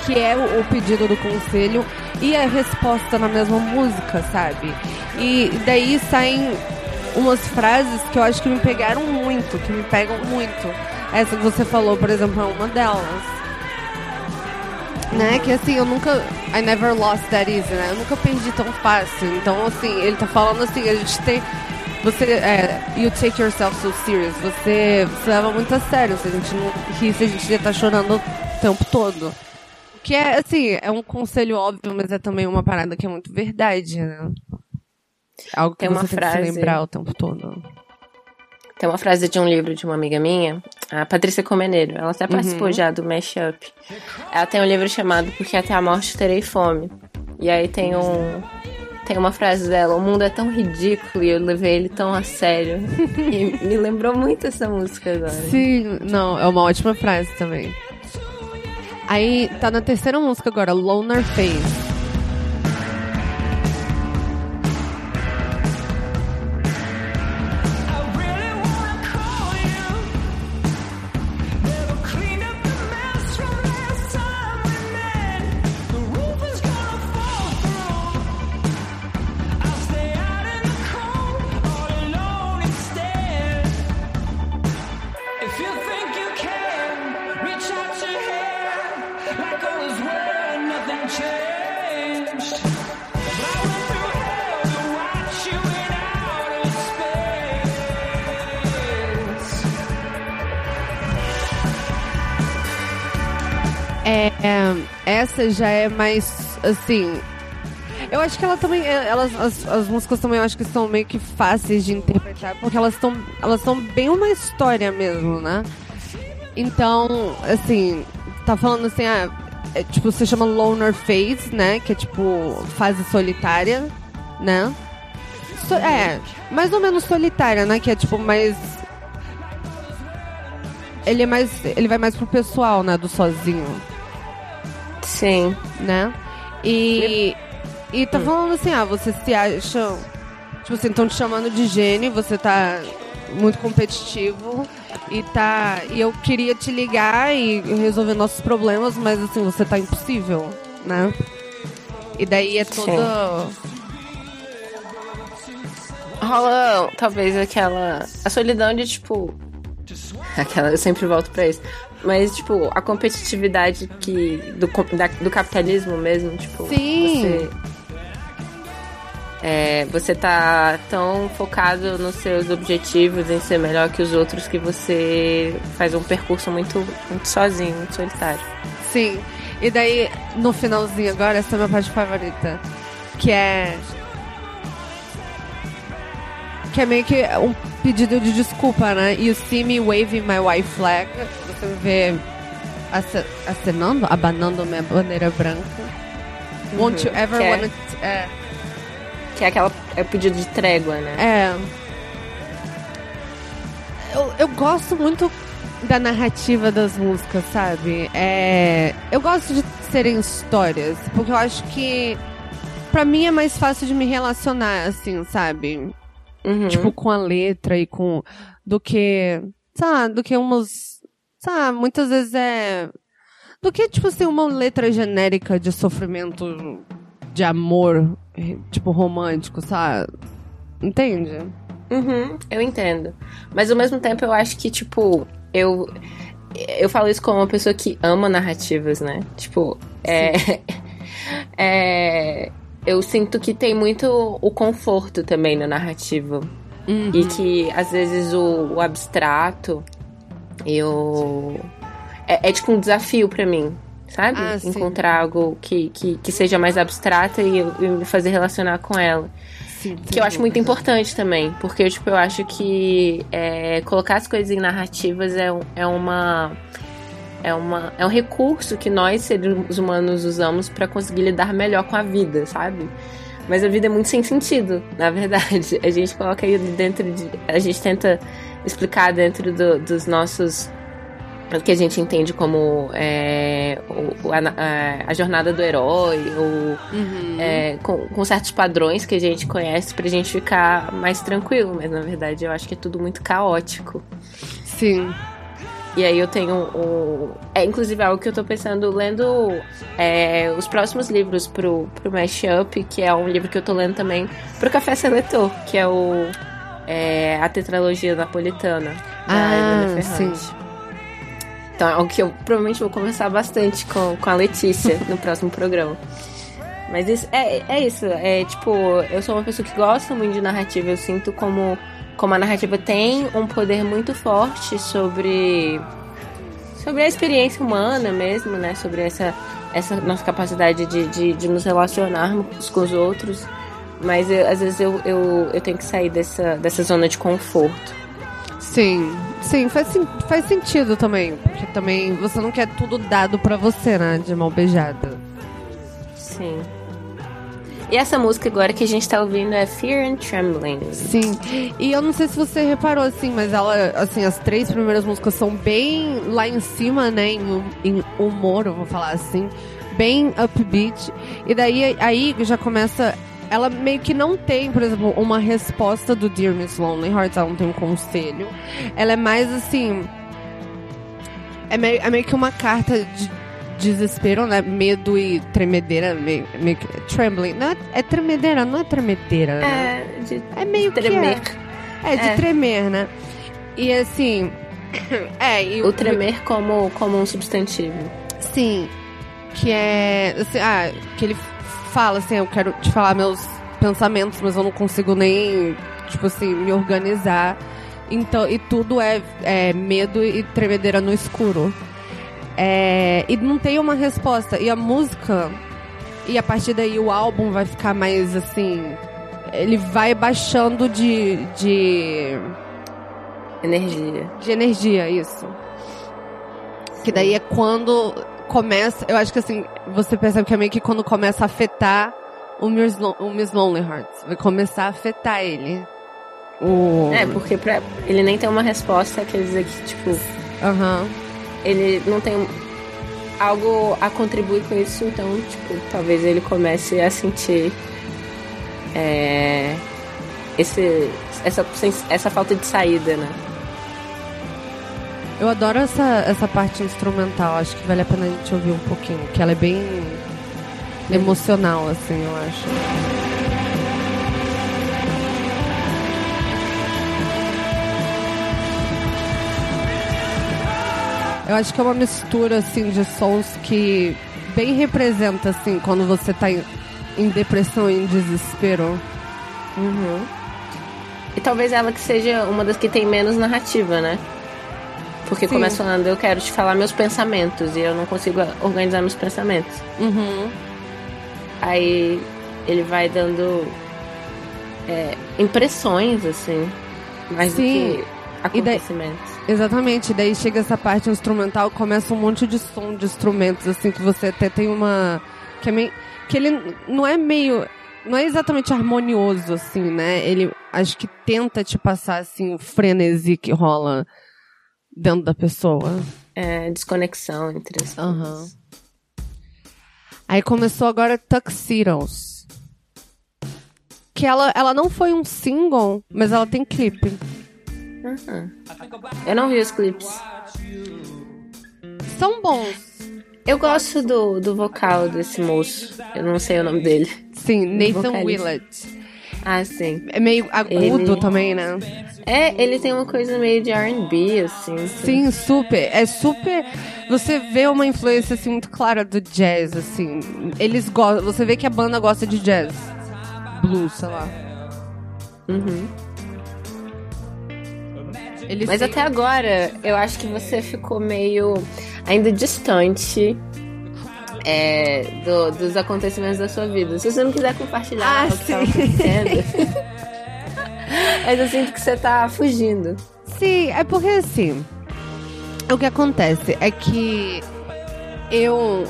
[SPEAKER 6] Que é o, o pedido do conselho e a resposta na mesma música, sabe? E daí saem umas frases que eu acho que me pegaram muito, que me pegam muito. Essa que você falou, por exemplo, é uma delas. Né? Que assim, eu nunca. I never lost that easy, né? Eu nunca perdi tão fácil. Então, assim, ele tá falando assim, a gente tem. Você. É, you take yourself so serious. Você se leva muito a sério. Se a gente não risse, a gente ia estar chorando o tempo todo. Que é, assim, é um conselho óbvio, mas é também uma parada que é muito verdade, né? Algo que
[SPEAKER 5] Tem uma
[SPEAKER 6] você tem que
[SPEAKER 5] frase-
[SPEAKER 6] se lembrar o tempo todo.
[SPEAKER 5] Tem uma frase de um livro de uma amiga minha, a Patrícia Comeneiro. Ela até participou já do Mashup. Ela tem um livro chamado Porque Até a Morte Terei Fome. E aí tem um. Tem uma frase dela, o mundo é tão ridículo e eu levei ele tão a sério. e me lembrou muito essa música agora.
[SPEAKER 6] Sim, não, é uma ótima frase também. Aí tá na terceira música agora, Loner Face. Essa já é mais assim. Eu acho que ela também. é, Elas, as, as músicas também eu acho que são meio que fáceis de interpretar, porque elas estão elas são bem uma história mesmo, né? Então, assim, tá falando assim, ah, é, tipo, se chama Loner Phase, né? Que é tipo fase solitária, né? So- é, mais ou menos solitária, né? Que é tipo mais. Ele é mais. Ele vai mais pro pessoal, né? Do sozinho
[SPEAKER 5] Sim.
[SPEAKER 6] né? E, e tá falando assim, ah, você se acha. Tipo assim, estão te chamando de gênio, você tá muito competitivo e tá. E eu queria te ligar e resolver nossos problemas, mas assim, você tá impossível, né? E daí é toda.
[SPEAKER 5] Rola talvez aquela. A solidão de tipo. Aquela, eu sempre volto pra isso. Mas, tipo, a competitividade que. Do, da- do capitalismo mesmo, tipo.
[SPEAKER 6] Sim.
[SPEAKER 5] Você, é, você tá tão focado nos seus objetivos, em ser melhor que os outros, que você faz um percurso muito, muito sozinho, muito solitário.
[SPEAKER 6] Sim. E daí, no finalzinho agora, essa é a minha parte favorita. Que é. Que é meio que um pedido de desculpa, né? You see me waving my white flag. Me vê ace- acenando, abanando minha bandeira branca. Won't you ever
[SPEAKER 5] Que é-
[SPEAKER 6] wanna... t- É,
[SPEAKER 5] Que é aquela. É o pedido de trégua, né?
[SPEAKER 6] é. Eu, eu gosto muito da narrativa das músicas, sabe? É, eu gosto de serem histórias, porque eu acho que pra mim é mais fácil de me relacionar, assim, sabe?
[SPEAKER 5] Uhum.
[SPEAKER 6] Tipo, com a letra e com. Do que. Sabe, do que umas. Sabe, muitas vezes é. Do que, tipo assim, uma letra genérica de sofrimento de amor, tipo, romântico, sabe? Entende?
[SPEAKER 5] Uhum, eu entendo. Mas ao mesmo tempo eu acho que, tipo, eu. Eu falo isso como uma pessoa que ama narrativas, né? Tipo, é. é eu sinto que tem muito o conforto também na narrativa.
[SPEAKER 6] Uhum.
[SPEAKER 5] E que às vezes o, o abstrato eu. É, é tipo um desafio pra mim, sabe?
[SPEAKER 6] Ah.
[SPEAKER 5] Encontrar algo que, que, que seja mais abstrata e, e me fazer relacionar com ela.
[SPEAKER 6] Sim,
[SPEAKER 5] Que eu acho muito importante também, porque tipo, eu acho que é, colocar as coisas em narrativas é, é uma. É, uma, é um recurso que nós, seres humanos, usamos pra conseguir lidar melhor com a vida, sabe? Mas a vida é muito sem sentido, na verdade. A gente coloca aí dentro de. A gente tenta explicar dentro do- dos nossos. O que a gente entende como é, o- a, a- a jornada do herói, ou
[SPEAKER 6] Uhum.
[SPEAKER 5] é, com, com certos padrões que a gente conhece pra gente ficar mais tranquilo, mas na verdade eu acho que é tudo muito caótico.
[SPEAKER 6] Sim.
[SPEAKER 5] E aí eu tenho um. É inclusive algo que eu tô pensando lendo é, os próximos livros pro, pro Mashup, que é um livro que eu tô lendo também pro Café Seletor, que é o. é, a tetralogia napolitana. da
[SPEAKER 6] Ah,
[SPEAKER 5] Helena Ferrante. Então é algo que eu provavelmente vou conversar bastante com, com a Letícia no próximo programa. Mas isso, é, é isso. É tipo, eu sou uma pessoa que gosta muito de narrativa. Eu sinto como, como a narrativa tem um poder muito forte sobre, sobre a experiência humana mesmo, né? Sobre essa, essa nossa capacidade de, de, de nos relacionarmos com os outros. Mas eu- às vezes eu, eu, eu tenho que sair dessa, dessa zona de conforto.
[SPEAKER 6] Sim, sim, faz, faz sentido também. Porque também você não quer tudo dado pra você, né? De mão beijada.
[SPEAKER 5] Sim. E essa música agora que a gente tá ouvindo é Fear and Trembling.
[SPEAKER 6] Sim. E eu não sei se você reparou, assim, mas ela, assim, as três primeiras músicas são bem lá em cima, né? Em, em humor, eu vou falar assim. Bem upbeat. E daí aí já começa. Ela meio que não tem, por exemplo, uma resposta do Dear Miss Lonely Hearts, ela não tem um conselho. Ela é mais assim. É meio, é meio que uma carta de desespero, né? Medo e tremedeira. Meio, meio que. Trembling. Não é, é tremedeira, não é tremedeira, né?
[SPEAKER 5] É, de
[SPEAKER 6] É meio
[SPEAKER 5] tremer.
[SPEAKER 6] que é. É, de
[SPEAKER 5] É.
[SPEAKER 6] tremer, né? E assim. É, e
[SPEAKER 5] O tremer como, como um substantivo.
[SPEAKER 6] Sim. Que é. Assim, ah, que ele fala assim, eu quero te falar meus pensamentos, mas eu não consigo nem, tipo assim, me organizar. Então, e tudo é, é medo e tremedeira no escuro. É, e não tem uma resposta. E a música. E a partir daí o álbum vai ficar mais assim. Ele vai baixando de. de
[SPEAKER 5] Energia.
[SPEAKER 6] de energia, isso. Que daí é quando começa. Eu acho que assim, você percebe que é meio que quando começa a afetar o Miss, Lon- o Miss Lonely Hearts. Vai começar a afetar ele. O.
[SPEAKER 5] É, porque pra, ele nem tem uma resposta, quer dizer que, tipo,
[SPEAKER 6] Aham.
[SPEAKER 5] ele não tem algo a contribuir com isso, então, tipo, talvez ele comece a sentir é, esse, essa, essa falta de saída, né?
[SPEAKER 6] Eu adoro essa, essa parte instrumental. Acho que vale a pena a gente ouvir um pouquinho. Que ela é bem emocional, assim, eu acho. Eu acho que é uma mistura, assim, de sons que bem representa, assim, quando você tá em, em depressão e em desespero.
[SPEAKER 5] Uhum. E talvez ela que seja uma das que tem menos narrativa, né? Porque
[SPEAKER 6] Sim.
[SPEAKER 5] começa falando, eu quero te falar meus pensamentos e eu não consigo organizar meus pensamentos.
[SPEAKER 6] Uhum.
[SPEAKER 5] Aí ele vai dando é, impressões, assim, mais
[SPEAKER 6] Sim.
[SPEAKER 5] do que
[SPEAKER 6] E daí-
[SPEAKER 5] acontecimentos.
[SPEAKER 6] Exatamente, daí chega essa parte instrumental, começa um monte de som de instrumentos, assim, que você até tem uma. Que é meio. Que ele não é meio. Não é exatamente harmonioso, assim, né? Ele acho que tenta te passar, assim, o frenesi que rola dentro da pessoa.
[SPEAKER 5] É, desconexão entre as coisas.
[SPEAKER 6] Aí começou agora Tuxedos. Que ela, ela não foi um single, mas ela tem clipe.
[SPEAKER 5] Uhum. Eu não vi os clipes.
[SPEAKER 6] São bons.
[SPEAKER 5] Eu gosto do, do vocal desse moço. Eu não sei o nome dele.
[SPEAKER 6] Sim, Nathan. Willett.
[SPEAKER 5] Ah, sim.
[SPEAKER 6] É meio agudo
[SPEAKER 5] Ele-
[SPEAKER 6] também, né?
[SPEAKER 5] É, ele tem uma coisa meio de R&B, assim.
[SPEAKER 6] Sim, super. É super. Você vê uma influência assim muito clara do jazz, assim. Eles gostam. Você vê que a banda gosta de jazz. Blues, sei lá.
[SPEAKER 5] Uhum.
[SPEAKER 6] Ele
[SPEAKER 5] Mas
[SPEAKER 6] sempre-
[SPEAKER 5] até agora, eu acho que você ficou meio ainda distante é, do- dos acontecimentos da sua vida. Se você não quiser compartilhar
[SPEAKER 6] Ah,
[SPEAKER 5] o que tá acontecendo. Mas eu sinto que você tá fugindo.
[SPEAKER 6] Sim, é porque assim. O que acontece é que eu.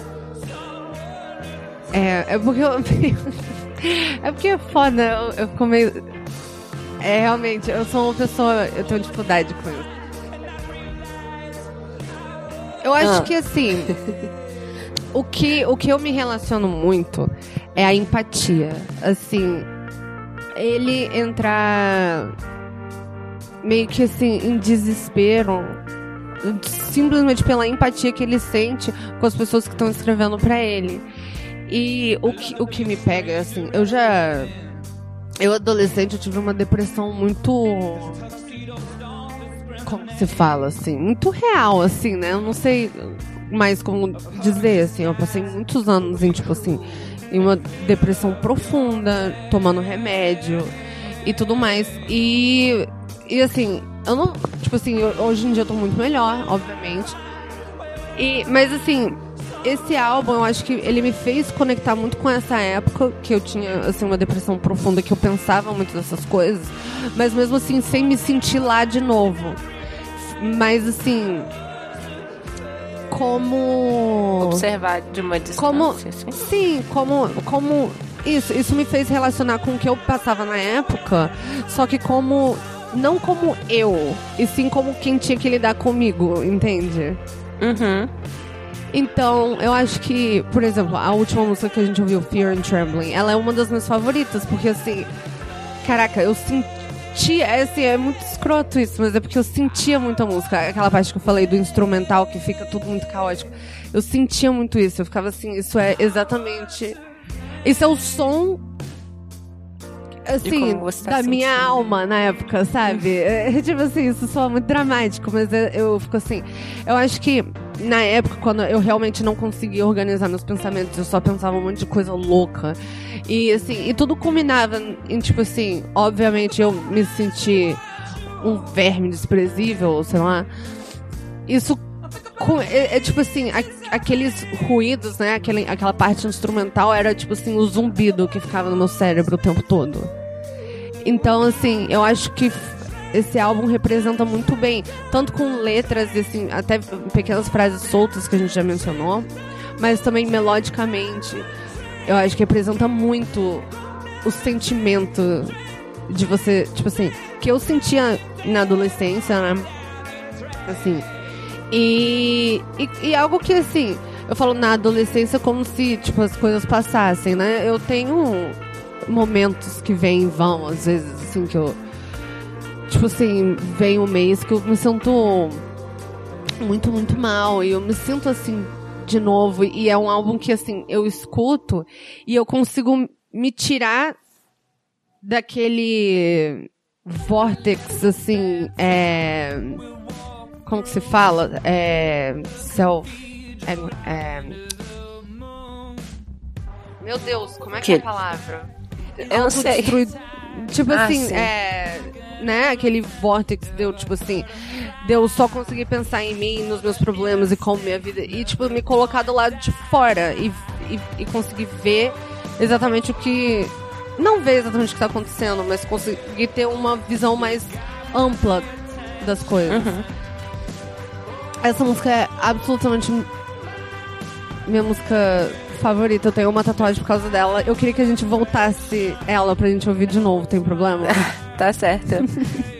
[SPEAKER 6] É, é porque eu. é porque é foda, eu, eu fico meio. É, realmente, eu sou uma pessoa. Eu tenho dificuldade com isso. Eu acho
[SPEAKER 5] Ah.
[SPEAKER 6] que assim. o, que, o que eu me relaciono muito é a empatia. Assim. Ele entrar meio que assim, em desespero, simplesmente pela empatia que ele sente com as pessoas que estão escrevendo pra ele. E o que, o que me pega, assim, eu já. Eu, adolescente, eu tive uma depressão muito. Como se fala, assim? Muito real, assim, né? Eu não sei mais como dizer, assim. Eu passei muitos anos em, tipo assim, em uma depressão profunda, tomando remédio e tudo mais. E, e assim, eu não. Tipo assim, eu- hoje em dia eu tô muito melhor, obviamente. E, mas assim, esse álbum, eu acho que ele me fez conectar muito com essa época que eu tinha, assim, uma depressão profunda, que eu pensava muito dessas coisas, mas mesmo assim, sem me sentir lá de novo. Mas assim. Como.
[SPEAKER 5] Observar de uma distância.
[SPEAKER 6] Como-
[SPEAKER 5] assim.
[SPEAKER 6] Sim, como, como isso, isso me fez relacionar com o que eu passava na época, só que como não como eu, e sim como quem tinha que lidar comigo, entende?
[SPEAKER 5] Uhum.
[SPEAKER 6] Então, eu acho que, por exemplo, a última música que a gente ouviu, Fear and Trembling, ela é uma das minhas favoritas, porque assim, caraca, eu senti, é assim, é muito escroto isso, mas é porque eu sentia muito a música, aquela parte que eu falei do instrumental, que fica tudo muito caótico. Eu sentia muito isso, eu ficava assim, isso é exatamente. Isso é o som. Assim,
[SPEAKER 5] tá
[SPEAKER 6] da minha alma na época, sabe? É, tipo assim, isso soa muito dramático, mas eu, eu fico assim. Eu acho que na época, quando eu realmente não conseguia organizar meus pensamentos, eu só pensava um monte de coisa louca. E assim, e tudo culminava em, tipo assim, obviamente eu me senti um verme desprezível, sei lá. Isso com- é, é tipo assim, a- aqueles ruídos, né? Aquele, aquela parte instrumental era tipo assim, o zumbido que ficava no meu cérebro o tempo todo. Então, assim, eu acho que esse álbum representa muito bem, tanto com letras, assim, até pequenas frases soltas que a gente já mencionou, mas também melodicamente. Eu acho que representa muito o sentimento de você, tipo assim, que eu sentia na adolescência, né? Assim. E, e, e algo que, assim, eu falo na adolescência como se, tipo, as coisas passassem, né? Eu tenho momentos que vêm e vão, às vezes, assim, que eu. Tipo assim, vem um mês que eu me sinto muito, muito mal. E eu me sinto assim de novo. E é um álbum que, assim, eu escuto e eu consigo me tirar daquele vortex, assim, é. Como que se fala? É. Self. É, é, meu Deus, como é que, é a
[SPEAKER 5] Que-
[SPEAKER 6] palavra?
[SPEAKER 5] Eu não sei.
[SPEAKER 6] Tipo
[SPEAKER 5] Ah,
[SPEAKER 6] assim,
[SPEAKER 5] sim.
[SPEAKER 6] é. Né? Aquele vortex deu, tipo assim. Deu só conseguir pensar em mim, nos meus problemas e como minha vida. E, tipo, me colocar do lado de fora e, e, e conseguir ver exatamente o que. Não ver exatamente o que tá acontecendo, mas conseguir ter uma visão mais ampla das coisas. Essa música é absolutamente minha música favorita. Eu tenho uma tatuagem por causa dela. Eu queria que a gente voltasse ela pra gente ouvir de novo, tem problema?
[SPEAKER 5] Tá certo.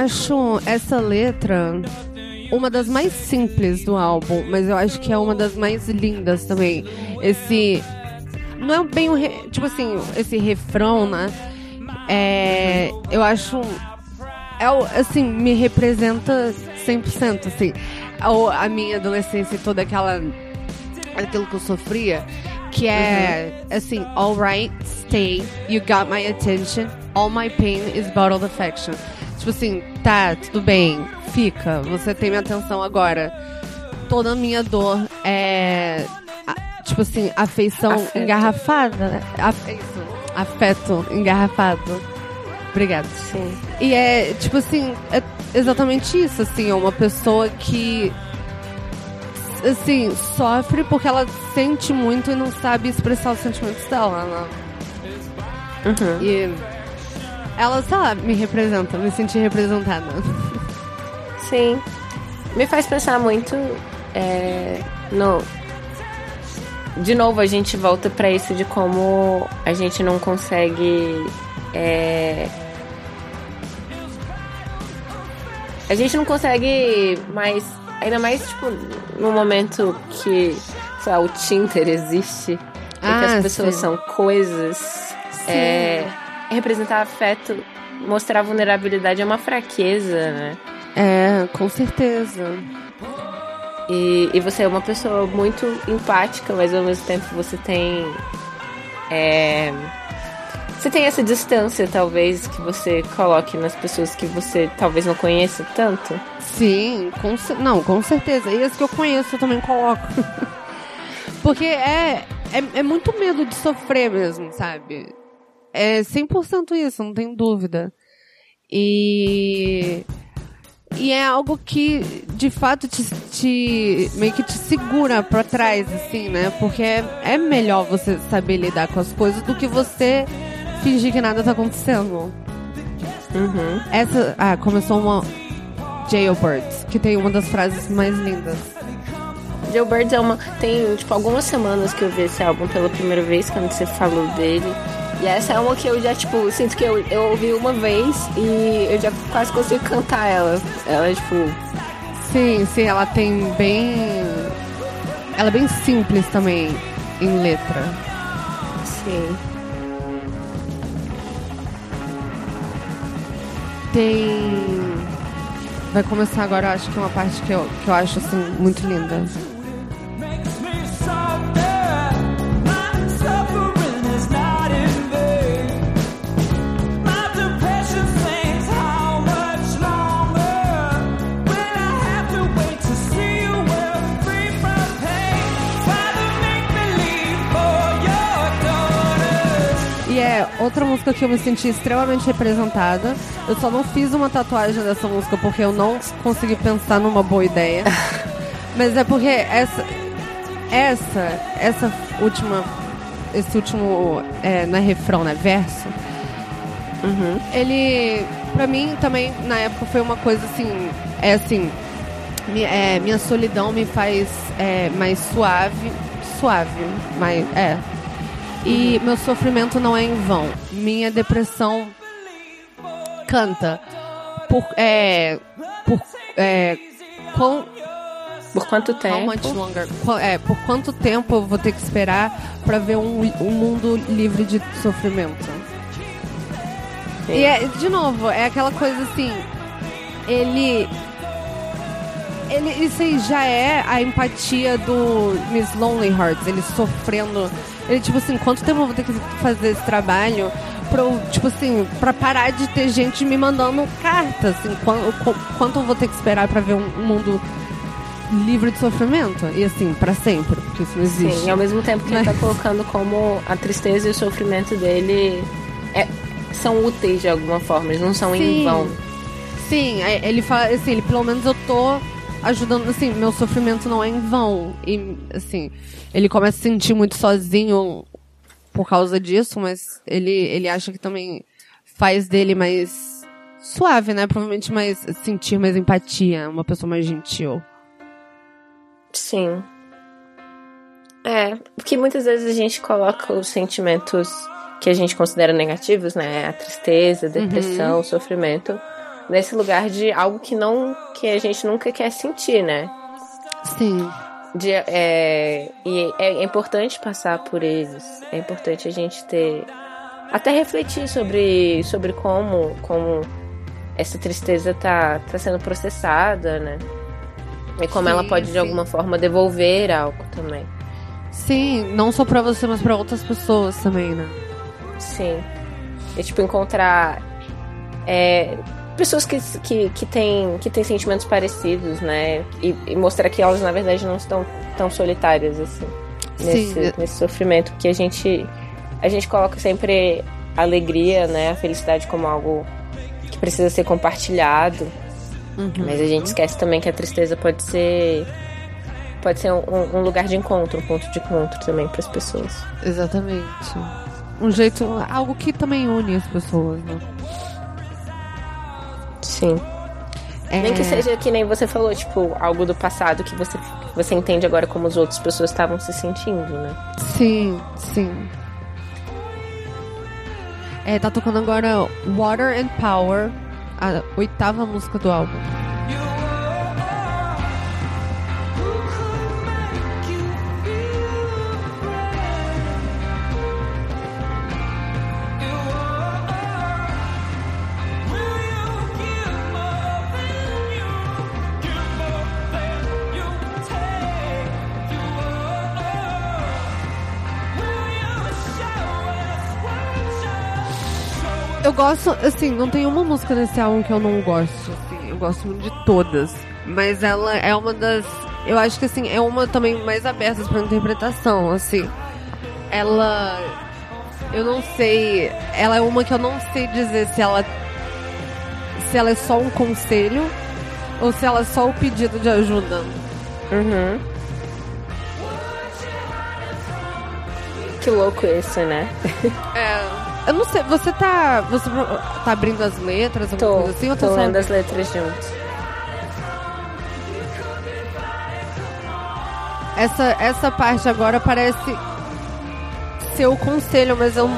[SPEAKER 6] acho essa letra uma das mais simples do álbum, mas eu acho que é uma das mais lindas também. Esse. Não é bem o. Re, tipo assim, esse refrão, né? É, eu acho. É, assim, me representa 100%, assim. A, a minha adolescência e toda aquela. aquilo que eu sofria. Que é, assim, alright, stay, you got my attention, all my pain is bottled affection. Tipo assim, tá, tudo bem, fica, você tem minha atenção agora. Toda a minha dor é, a- tipo assim, afeição
[SPEAKER 5] Afeto.
[SPEAKER 6] engarrafada, né? Af- isso, afeto engarrafado. Obrigada.
[SPEAKER 5] Sim.
[SPEAKER 6] E é, tipo assim, é exatamente isso, assim, é uma pessoa que assim, sofre porque ela sente muito e não sabe expressar os sentimentos dela, né?
[SPEAKER 5] Uhum.
[SPEAKER 6] E ela, sei lá, me representa, me senti representada.
[SPEAKER 5] Sim. Me faz pensar muito é, no. De novo, a gente volta pra isso de como a gente não consegue. é, A gente não consegue mais. Ainda mais, tipo, no momento que, sei lá, o Tinder existe. e que
[SPEAKER 6] Ah,
[SPEAKER 5] as pessoas
[SPEAKER 6] sim.
[SPEAKER 5] são coisas. É, representar afeto, mostrar vulnerabilidade é uma fraqueza, né?
[SPEAKER 6] É, com certeza.
[SPEAKER 5] E, e você é uma pessoa muito empática, mas ao mesmo tempo você tem. é, você tem essa distância, talvez, que você coloque nas pessoas que você talvez não conheça tanto.
[SPEAKER 6] Sim, com, não, com certeza. E as que eu conheço eu também coloco. Porque é, é, é muito medo de sofrer mesmo, sabe? É 100% isso, não tem dúvida. E. E é algo que, de fato, te, te- meio que te segura pra trás, assim, né? Porque é, é melhor você saber lidar com as coisas do que você fingir que nada tá acontecendo.
[SPEAKER 5] Uhum.
[SPEAKER 6] Essa. Ah, começou uma. Jailbirds, que tem uma das frases mais lindas.
[SPEAKER 5] Jailbirds é uma. Tem, tipo, algumas semanas que eu vi esse álbum pela primeira vez, quando você falou dele. E essa é uma que eu já, tipo, sinto que eu, eu ouvi uma vez e eu já quase consigo cantar ela. Ela é, tipo.
[SPEAKER 6] Sim, sim, ela tem bem. Ela é bem simples também em letra.
[SPEAKER 5] Sim.
[SPEAKER 6] Tem. Vai começar agora, eu acho que é uma parte que eu, que eu acho assim muito linda. Outra música que eu me senti extremamente representada. Eu só não fiz uma tatuagem dessa música porque eu não consegui pensar numa boa ideia. Mas é porque essa. Essa. Essa última. Esse último. É, não é refrão, né? Verso. Ele. Pra mim também, na época, foi uma coisa assim. É assim. é, minha solidão me faz é, mais suave. Suave. Mais, é. E meu sofrimento não é em vão. Minha depressão canta. Por. É. Por. É. Quão,
[SPEAKER 5] Por quanto tempo?
[SPEAKER 6] É, por quanto tempo eu vou ter que esperar pra ver um, um mundo livre de sofrimento? E é, de novo, é aquela coisa assim. Ele. Ele, isso aí já é a empatia do Miss Lonely Hearts, ele sofrendo. Ele, tipo assim, quanto tempo eu vou ter que fazer esse trabalho pra eu, tipo assim, pra parar de ter gente me mandando cartas, assim, quanto, quanto eu vou ter que esperar pra ver um, um mundo livre de sofrimento? E assim, pra sempre, porque isso não existe.
[SPEAKER 5] Sim, e ao mesmo tempo que ele tá
[SPEAKER 6] Mas-
[SPEAKER 5] colocando como a tristeza e o sofrimento dele é- são úteis de alguma forma, eles não são em
[SPEAKER 6] Sim.
[SPEAKER 5] vão.
[SPEAKER 6] Sim, é- ele fala assim, ele pelo menos eu tô ajudando, assim, meu sofrimento não é em vão. E, assim, ele começa a se sentir muito sozinho por causa disso, mas ele, ele acha que também faz dele mais suave, né? Provavelmente mais sentir mais empatia, uma pessoa mais gentil.
[SPEAKER 5] Sim. É, porque muitas vezes a gente coloca os sentimentos que a gente considera negativos, né? A tristeza, a depressão, o sofrimento, nesse lugar de algo que não que a gente nunca quer sentir, né?
[SPEAKER 6] Sim.
[SPEAKER 5] De, é, e é, é importante passar por eles. É importante a gente ter até refletir sobre, sobre como, como essa tristeza tá, tá sendo processada, né? E como
[SPEAKER 6] Sim,
[SPEAKER 5] ela pode de
[SPEAKER 6] sim.
[SPEAKER 5] alguma forma devolver algo também.
[SPEAKER 6] Sim, não só pra você, mas pra outras pessoas também, né?
[SPEAKER 5] Sim. E tipo, encontrar é, pessoas que, que, que, têm, que têm sentimentos parecidos, né? E, e mostrar que elas, na verdade, não estão tão solitárias, assim. Nesse,
[SPEAKER 6] Sim.
[SPEAKER 5] nesse sofrimento. Porque a gente, a gente coloca sempre a alegria, né? A felicidade como algo que precisa ser compartilhado. Mas a gente esquece também que a tristeza pode ser. Pode ser um, um lugar de encontro, um ponto de encontro também para as pessoas.
[SPEAKER 6] Exatamente. Um jeito, algo que também une as pessoas, né?
[SPEAKER 5] Sim.
[SPEAKER 6] É,
[SPEAKER 5] Nem que seja que nem você falou, tipo, algo do passado que você, que você entende agora como as outras pessoas estavam se sentindo, né?
[SPEAKER 6] Sim, sim. É, tá tocando agora Water and Power, a oitava música do álbum. Eu gosto, assim, não tem uma música desse álbum que eu não gosto, assim, eu gosto muito de todas. Mas ela é uma das. Eu acho que assim, é uma também mais abertas pra interpretação, assim. Ela. Eu não sei. Ela é uma que eu não sei dizer se ela. Se ela é só um conselho ou se ela é só o pedido de ajuda.
[SPEAKER 5] Uhum. Que louco isso, né?
[SPEAKER 6] É. Eu não sei, você tá. Você tá abrindo as letras, alguma
[SPEAKER 5] Tô,
[SPEAKER 6] coisa assim, ou tá
[SPEAKER 5] tô lendo as letras juntos.
[SPEAKER 6] Essa, essa parte agora parece ser o conselho, mas eu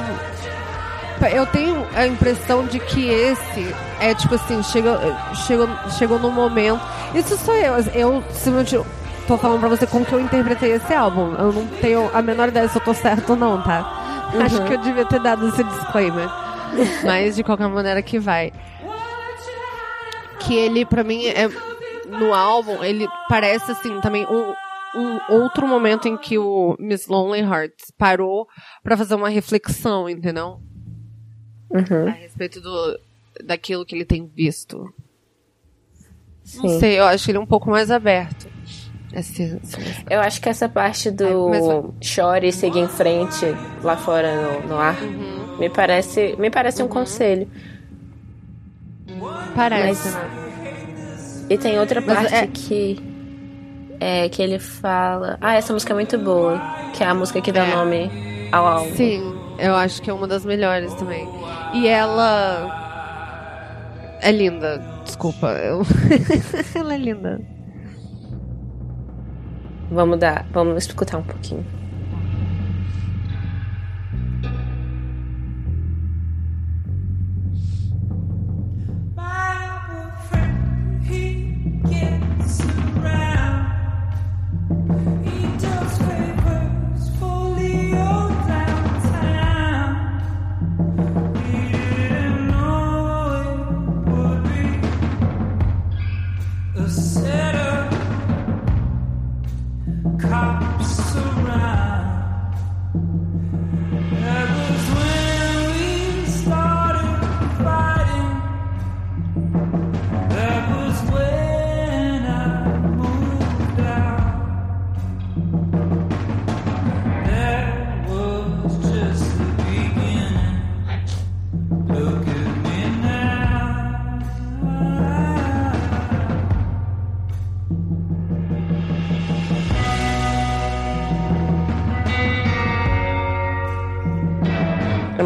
[SPEAKER 6] eu tenho a impressão de que esse é tipo assim, chega, chega, chegou no momento. Isso sou eu, eu simplesmente tô falando pra você como que eu interpretei esse álbum. Eu não tenho a menor ideia se eu tô certo ou não, tá? Acho que eu devia ter dado esse disclaimer. Mas de qualquer maneira que vai. Que ele, pra mim, é. No álbum, ele parece assim também um, um outro momento em que o Miss Lonely Hearts parou pra fazer uma reflexão, entendeu?
[SPEAKER 5] Uhum.
[SPEAKER 6] A respeito do, daquilo que ele tem visto. Não
[SPEAKER 5] Sim.
[SPEAKER 6] sei, eu acho ele um pouco mais aberto. Esse-
[SPEAKER 5] Eu acho que essa parte do
[SPEAKER 6] Ai, mas-
[SPEAKER 5] chore e seguir em frente lá fora no, no ar
[SPEAKER 6] Uhum.
[SPEAKER 5] me parece, me parece um conselho.
[SPEAKER 6] Parece,
[SPEAKER 5] Mas-
[SPEAKER 6] né?
[SPEAKER 5] E tem outra
[SPEAKER 6] Mas
[SPEAKER 5] parte
[SPEAKER 6] é-
[SPEAKER 5] que é que ele fala, ah, essa música é muito boa, que é a música que dá
[SPEAKER 6] É.
[SPEAKER 5] nome ao álbum.
[SPEAKER 6] Sim, eu acho que é uma das melhores também. E ela. É linda, desculpa. eu- ela é linda.
[SPEAKER 5] Vamos dar, vamos escutar um pouquinho.
[SPEAKER 7] Cops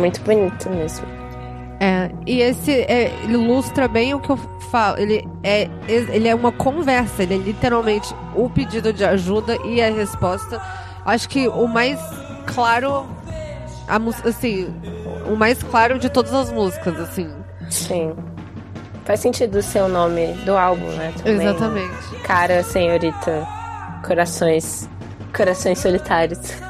[SPEAKER 5] muito bonito mesmo.
[SPEAKER 6] É, e esse é, ilustra bem o que eu falo. Ele é, ele é uma conversa, ele é literalmente o pedido de ajuda e a resposta. Acho que o mais claro, a, assim, o mais claro de todas as músicas, assim.
[SPEAKER 5] Sim. Faz sentido ser o nome do álbum, né? Também.
[SPEAKER 6] Exatamente.
[SPEAKER 5] Cara, senhorita, corações, corações solitários.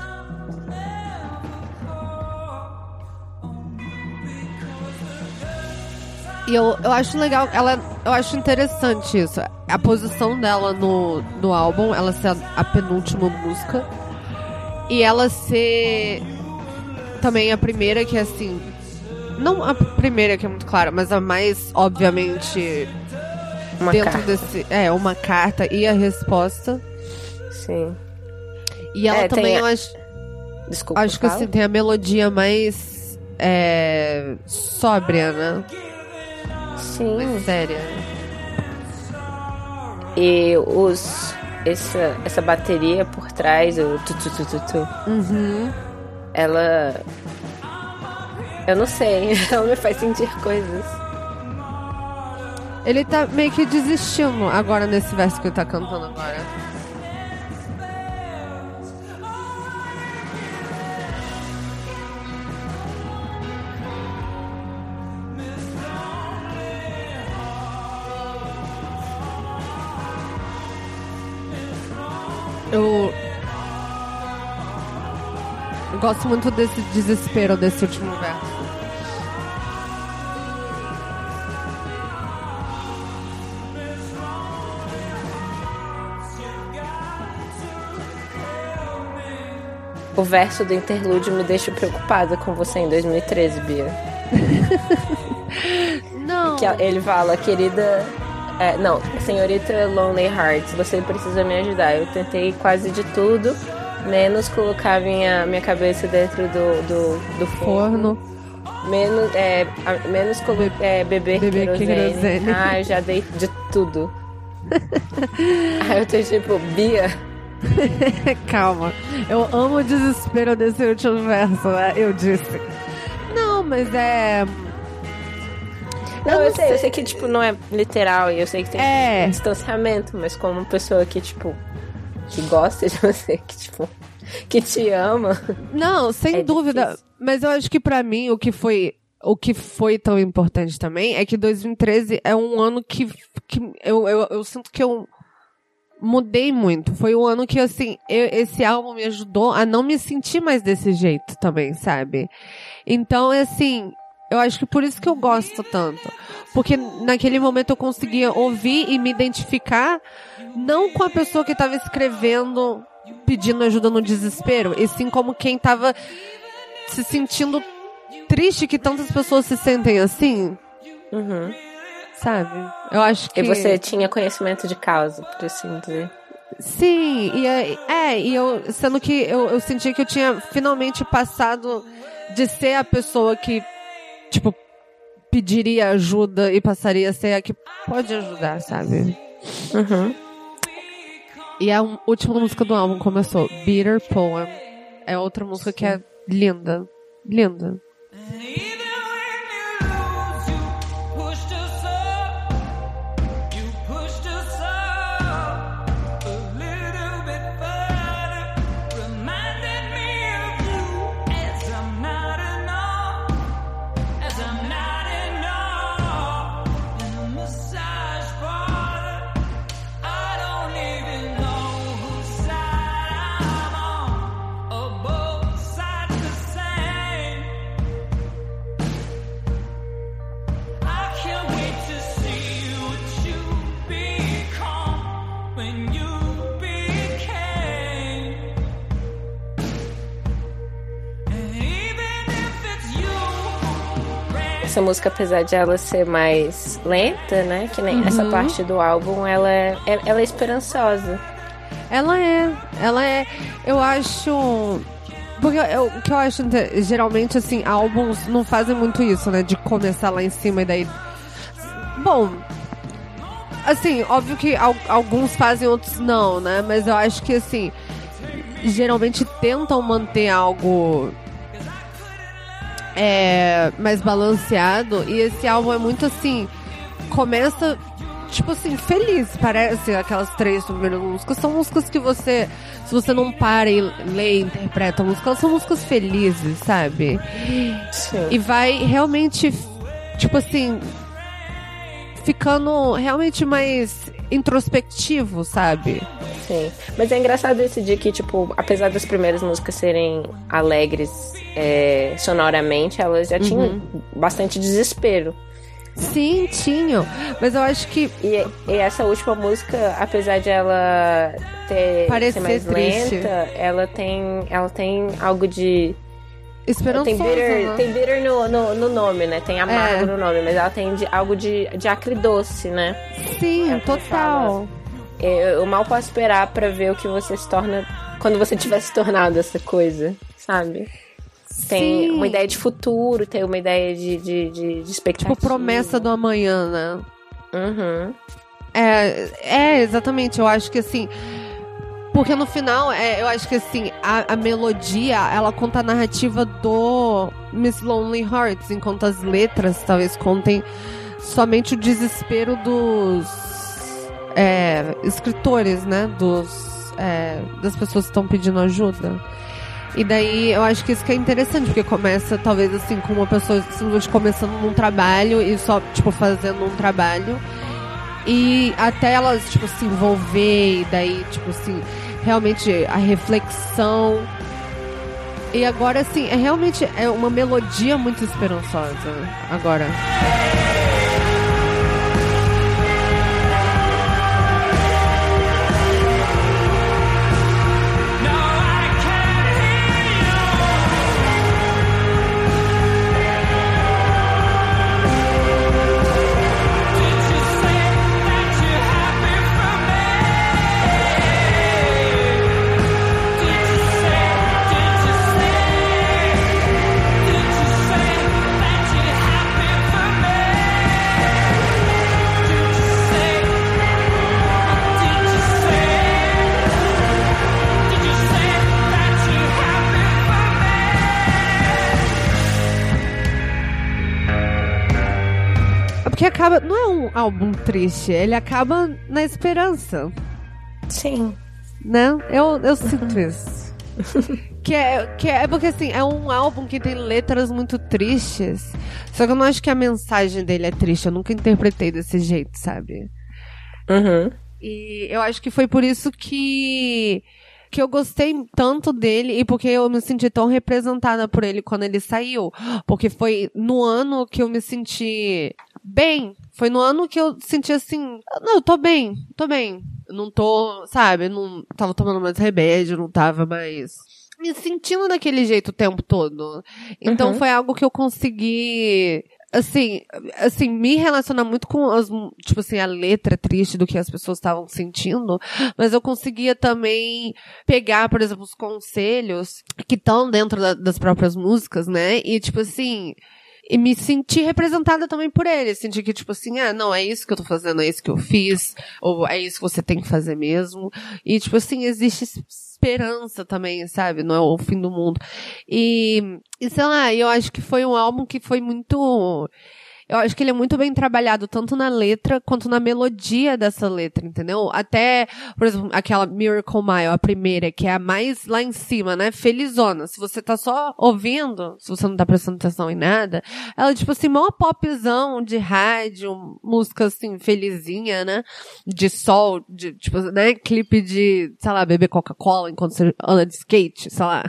[SPEAKER 6] E eu, eu acho legal, ela, eu acho interessante isso. A posição dela no, no álbum, ela ser a, a penúltima música. E ela ser também a primeira que, assim. Não a primeira que é muito clara, mas a mais, obviamente,
[SPEAKER 5] Uma
[SPEAKER 6] dentro
[SPEAKER 5] carta.
[SPEAKER 6] desse. É, uma carta e a resposta.
[SPEAKER 5] Sim.
[SPEAKER 6] E ela
[SPEAKER 5] É,
[SPEAKER 6] também,
[SPEAKER 5] a-
[SPEAKER 6] eu acho,
[SPEAKER 5] Desculpa.
[SPEAKER 6] acho que
[SPEAKER 5] fala.
[SPEAKER 6] assim, tem a melodia mais. É, sóbria, né?
[SPEAKER 5] Sim.
[SPEAKER 6] Séria.
[SPEAKER 5] E os. Essa, essa bateria por trás, o tu, tu, tu, tu, tu,
[SPEAKER 6] Uhum.
[SPEAKER 5] ela. Eu não sei, ela me faz sentir coisas.
[SPEAKER 6] Ele tá meio que desistindo agora nesse verso que ele tá cantando agora. Eu... eu gosto muito desse desespero desse último verso.
[SPEAKER 5] O verso do interlúdio me deixa preocupada com você em 2013, Bia.
[SPEAKER 6] Não.
[SPEAKER 5] Que ele fala, querida. É, não, senhorita Lonely Hearts, você precisa me ajudar. Eu tentei quase de tudo, menos colocar minha, minha cabeça dentro do, do, do forno.
[SPEAKER 6] Forno.
[SPEAKER 5] Menos, é, menos colo- é, beber,
[SPEAKER 6] beber
[SPEAKER 5] querosene.
[SPEAKER 6] querosene.
[SPEAKER 5] Ah, eu já dei de tudo. Aí eu tô tipo, Bia.
[SPEAKER 6] Calma. Eu amo o desespero desse último verso, né? Eu disse. Não, mas é.
[SPEAKER 5] Não,
[SPEAKER 6] Eu
[SPEAKER 5] eu, sei, eu
[SPEAKER 6] sei.
[SPEAKER 5] que, tipo, não é literal e eu sei que tem
[SPEAKER 6] É.
[SPEAKER 5] um distanciamento, mas como pessoa que, tipo, que gosta de você, que, tipo, que te ama.
[SPEAKER 6] Não, sem
[SPEAKER 5] É
[SPEAKER 6] dúvida.
[SPEAKER 5] difícil.
[SPEAKER 6] Mas eu acho que pra mim o que foi. O que foi tão importante também é que 2013 é um ano que, que eu, eu, eu sinto que eu mudei muito. Foi um ano que, assim, eu- esse álbum me ajudou a não me sentir mais desse jeito também, sabe? Então, assim, eu acho que por isso que eu gosto tanto. Porque naquele momento eu conseguia ouvir e me identificar, não com a pessoa que estava escrevendo, pedindo ajuda no desespero, e sim como quem tava se sentindo triste que tantas pessoas se sentem assim,
[SPEAKER 5] Uhum.
[SPEAKER 6] sabe? Eu acho que.
[SPEAKER 5] E você tinha conhecimento de causa, por assim dizer.
[SPEAKER 6] Sim, e aí- é, e eu, sendo que eu, eu senti que eu tinha finalmente passado de ser a pessoa que, tipo, pediria ajuda e passaria a ser a que pode ajudar, sabe?
[SPEAKER 5] Uhum.
[SPEAKER 6] E a última música do álbum começou, Bitter Poem. É outra música que é linda. Linda.
[SPEAKER 5] Essa música, apesar de ela ser mais lenta, né? Que nem essa parte do álbum, ela é, é- ela é esperançosa.
[SPEAKER 6] Ela é, ela é, eu acho, porque eu- o que eu acho, inte- geralmente, assim, álbuns não fazem muito isso, né, de começar lá em cima e daí, bom, assim, óbvio que al- alguns fazem, outros não, né, mas eu acho que, assim, geralmente tentam manter algo é, mais balanceado e esse álbum é muito assim, começa tipo assim, feliz. Parece aquelas três primeiras músicas. São músicas que você, se você não para e lê e interpreta a música, elas são músicas felizes, sabe?
[SPEAKER 5] Sim.
[SPEAKER 6] E vai realmente, tipo assim, ficando realmente mais introspectivo, sabe?
[SPEAKER 5] Sim. Mas é engraçado esse dia que, tipo, apesar das primeiras músicas serem alegres é, sonoramente, elas já tinham bastante desespero.
[SPEAKER 6] Sim, tinham. Mas eu acho que
[SPEAKER 5] E, e essa última música, apesar de ela ter
[SPEAKER 6] Parecer
[SPEAKER 5] ser mais
[SPEAKER 6] triste.
[SPEAKER 5] lenta, ela tem, ela tem algo de.
[SPEAKER 6] Esperançoso,
[SPEAKER 5] tem bitter,
[SPEAKER 6] né?
[SPEAKER 5] tem bitter no, no, no nome, né? Tem amargo
[SPEAKER 6] É.
[SPEAKER 5] no nome, mas ela tem de, algo de, de acridoce, né?
[SPEAKER 6] Sim,
[SPEAKER 5] É o que eu
[SPEAKER 6] total.
[SPEAKER 5] Eu, eu mal posso esperar pra ver o que você se torna quando você tiver se tornado essa coisa, sabe? Tem
[SPEAKER 6] Sim.
[SPEAKER 5] uma ideia de futuro, tem uma ideia de, de, de, de expectativa.
[SPEAKER 6] Tipo, promessa do amanhã, né?
[SPEAKER 5] Uhum.
[SPEAKER 6] É, é, exatamente. Eu acho que assim. Porque no final, é, eu acho que assim, a, a melodia, ela conta a narrativa do Miss Lonely Hearts, enquanto as letras talvez contem somente o desespero dos é, escritores, né? Dos, é, das pessoas que estão pedindo ajuda. E daí eu acho que isso que é interessante, porque começa talvez assim com uma pessoa simplesmente começando num trabalho e só, tipo, fazendo um trabalho. E até elas, tipo, se envolver, e daí, tipo assim, realmente a reflexão. E agora, assim, é realmente é uma melodia muito esperançosa. Agora. Acaba. Não é um álbum triste, ele acaba na esperança.
[SPEAKER 5] Sim.
[SPEAKER 6] né? Eu, eu sinto isso. que, é, que é porque assim, é um álbum que tem letras muito tristes. Só que eu não acho que a mensagem dele é triste. Eu nunca interpretei desse jeito, sabe?
[SPEAKER 5] Uhum.
[SPEAKER 6] E eu acho que foi por isso que que eu gostei tanto dele e porque eu me senti tão representada por ele quando ele saiu. Porque foi no ano que eu me senti bem. Foi no ano que eu senti assim, não, eu tô bem, tô bem. Eu não tô, sabe, não tava tomando mais remédio, não tava mais me sentindo daquele jeito o tempo todo. Então
[SPEAKER 5] Uhum.
[SPEAKER 6] foi algo que eu consegui assim, assim, me relacionar muito com as, tipo assim, a letra triste do que as pessoas estavam sentindo, mas eu conseguia também pegar, por exemplo, os conselhos que estão dentro da- das próprias músicas, né? E tipo assim, e me sentir representada também por ele. Sentir que, tipo assim, ah, não, é isso que eu tô fazendo, é isso que eu fiz, ou é isso que você tem que fazer mesmo. E, tipo assim, existe es- esperança também, sabe? Não é o fim do mundo. E, e sei lá, eu acho que foi um álbum que foi muito. Eu acho que ele é muito bem trabalhado, tanto na letra quanto na melodia dessa letra, entendeu? Até, por exemplo, aquela Miracle Mile, a primeira, que é a mais lá em cima, né? Felizona. Se você tá só ouvindo, se você não tá prestando atenção em nada, ela é tipo assim, mó popzão de rádio, música assim, felizinha, né? De sol, de, tipo, né? Clipe de, sei lá, beber Coca-Cola enquanto você anda de skate, sei lá.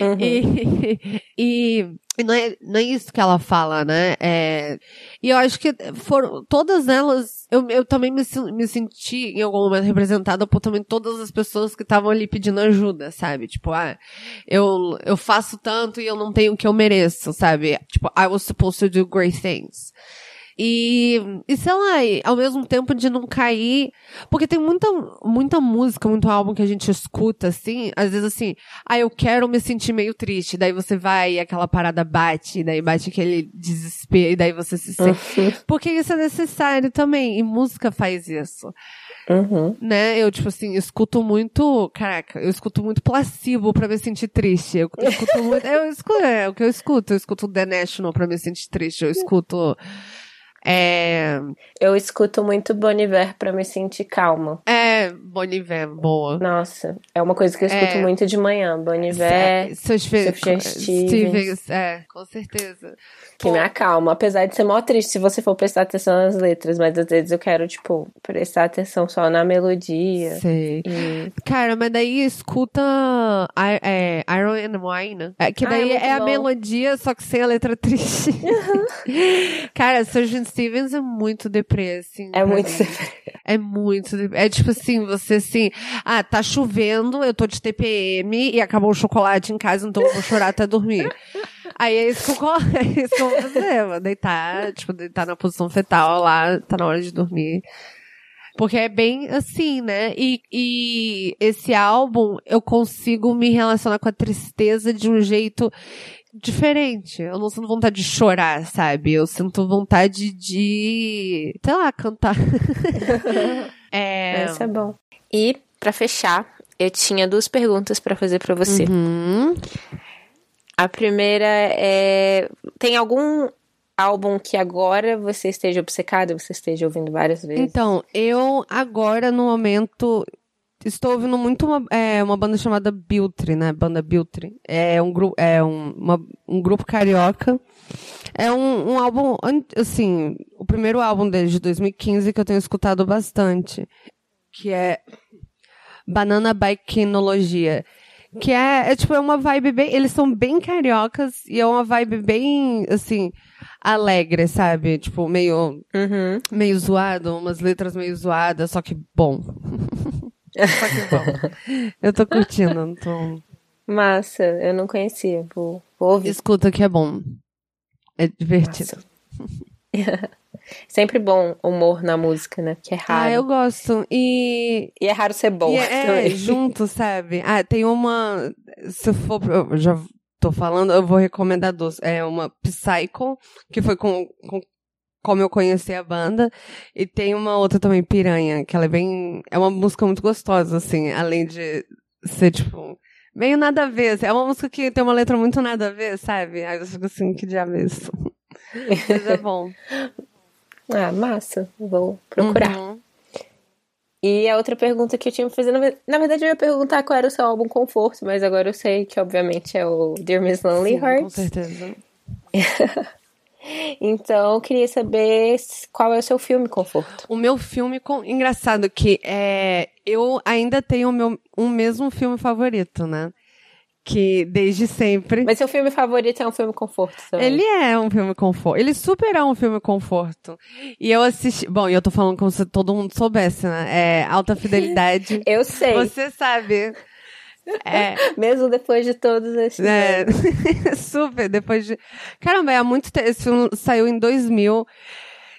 [SPEAKER 5] Uhum.
[SPEAKER 6] E, e, e não, é, não é isso que ela fala, né? É, e eu acho que foram todas elas. Eu, eu também me, me senti em algum momento representada por também todas as pessoas que estavam ali pedindo ajuda, sabe? Tipo, ah, eu, eu faço tanto e eu não tenho o que eu mereço, sabe? Tipo, I was supposed to do great things. E, e sei lá, e ao mesmo tempo de não cair. Porque tem muita, muita música, muito álbum que a gente escuta, assim, às vezes assim, ah, eu quero me sentir meio triste. Daí você vai e aquela parada bate, daí bate aquele desespero, e daí você se sente. Porque isso é necessário também, e música faz isso.
[SPEAKER 5] Uhum.
[SPEAKER 6] Né? Eu, tipo assim, escuto muito. Caraca, eu escuto muito placebo pra me sentir triste. Eu escuto muito. Eu escuto, é o que eu escuto. Eu escuto The National pra me sentir triste. Eu escuto. É.
[SPEAKER 5] Eu escuto muito Bon Iver pra me sentir calma.
[SPEAKER 6] É, É, Boniver, boa.
[SPEAKER 5] Nossa, é uma coisa que eu escuto
[SPEAKER 6] É.
[SPEAKER 5] muito de manhã. Boniver. Sufjan Stevens.
[SPEAKER 6] É, com certeza.
[SPEAKER 5] que me acalma. Apesar de ser mó triste se você for prestar atenção nas letras, mas às vezes eu quero, tipo, prestar atenção só na melodia.
[SPEAKER 6] Sei.
[SPEAKER 5] E...
[SPEAKER 6] Cara, mas daí escuta é, Iron and Wine. É, que
[SPEAKER 5] Ah,
[SPEAKER 6] daí
[SPEAKER 5] é muito
[SPEAKER 6] é, a melodia, só que sem a letra triste. Cara, Sgt. Stevens é muito deprê, assim.
[SPEAKER 5] É muito
[SPEAKER 6] mim. É muito. deprê. É tipo assim, você assim, ah, tá chovendo, eu tô de TPM e acabou o chocolate em casa, então eu vou chorar até dormir. Aí é isso que eu, é isso que eu vou fazer, vou deitar, tipo, deitar na posição fetal lá, tá na hora de dormir. Porque é bem assim, né? E, e esse álbum eu consigo me relacionar com a tristeza de um jeito diferente. Eu não sinto vontade de chorar, sabe? Eu sinto vontade de, sei lá, cantar. é.
[SPEAKER 5] Isso é bom. E, pra fechar, eu tinha duas perguntas pra fazer pra você.
[SPEAKER 6] Uhum.
[SPEAKER 5] A primeira é: tem algum álbum que agora você esteja obcecado, você esteja ouvindo várias vezes?
[SPEAKER 6] Então, eu agora, no momento, estou ouvindo muito uma, é, uma banda chamada Biltri, né? Banda Biltri. É um, gru é um, uma- um grupo carioca. É um, um álbum, assim, o primeiro álbum deles de 2015 que eu tenho escutado bastante. Que é Banana Bikinologia. Que é, é tipo, é uma vibe bem. Eles são bem cariocas e é uma vibe bem, assim, alegre, sabe? Tipo, meio
[SPEAKER 5] Uhum.
[SPEAKER 6] meio zoado, umas letras meio zoadas, só que bom. que. Eu tô curtindo, não tô...
[SPEAKER 5] Massa, eu não conhecia. Vou, vou ouvir.
[SPEAKER 6] Escuta que é bom. É divertido.
[SPEAKER 5] Sempre bom humor na música, né? Porque é raro.
[SPEAKER 6] Ah, eu gosto. E,
[SPEAKER 5] E é raro ser bom
[SPEAKER 6] e é,
[SPEAKER 5] também.
[SPEAKER 6] junto, sabe? Ah, tem uma. Se eu for. Eu já tô falando, eu vou recomendar duas. É uma Psycho, que foi com, com como eu conheci a banda. E tem uma outra também, Piranha, que ela é bem. É uma música muito gostosa, assim, além de ser, tipo. Meio nada a ver. assim, É uma música que tem uma letra muito nada a ver, sabe? Aí eu fico assim, que diabo é isso? Mas é bom.
[SPEAKER 5] Ah, massa. Vou procurar.
[SPEAKER 6] Uhum.
[SPEAKER 5] E a outra pergunta que eu tinha fazer, na ve- na verdade eu ia perguntar qual era o seu álbum conforto, mas agora eu sei que obviamente é o Dear Miss Lonely
[SPEAKER 6] Sim, com
[SPEAKER 5] Hearts.
[SPEAKER 6] certeza.
[SPEAKER 5] Então eu queria saber qual é o seu filme conforto.
[SPEAKER 6] O meu filme com... engraçado que é eu ainda tenho o meu um mesmo filme favorito, né? Que desde sempre
[SPEAKER 5] Mas seu filme favorito é um filme conforto também.
[SPEAKER 6] ele é um filme conforto. Ele super é um filme conforto. E eu assisti, bom, eu tô falando como se todo mundo soubesse, né? É Alta Fidelidade.
[SPEAKER 5] Eu sei,
[SPEAKER 6] Você sabe. É,
[SPEAKER 5] mesmo depois de todos esses
[SPEAKER 6] É, super, depois de... Caramba, é há muito tempo, esse filme saiu em 2000.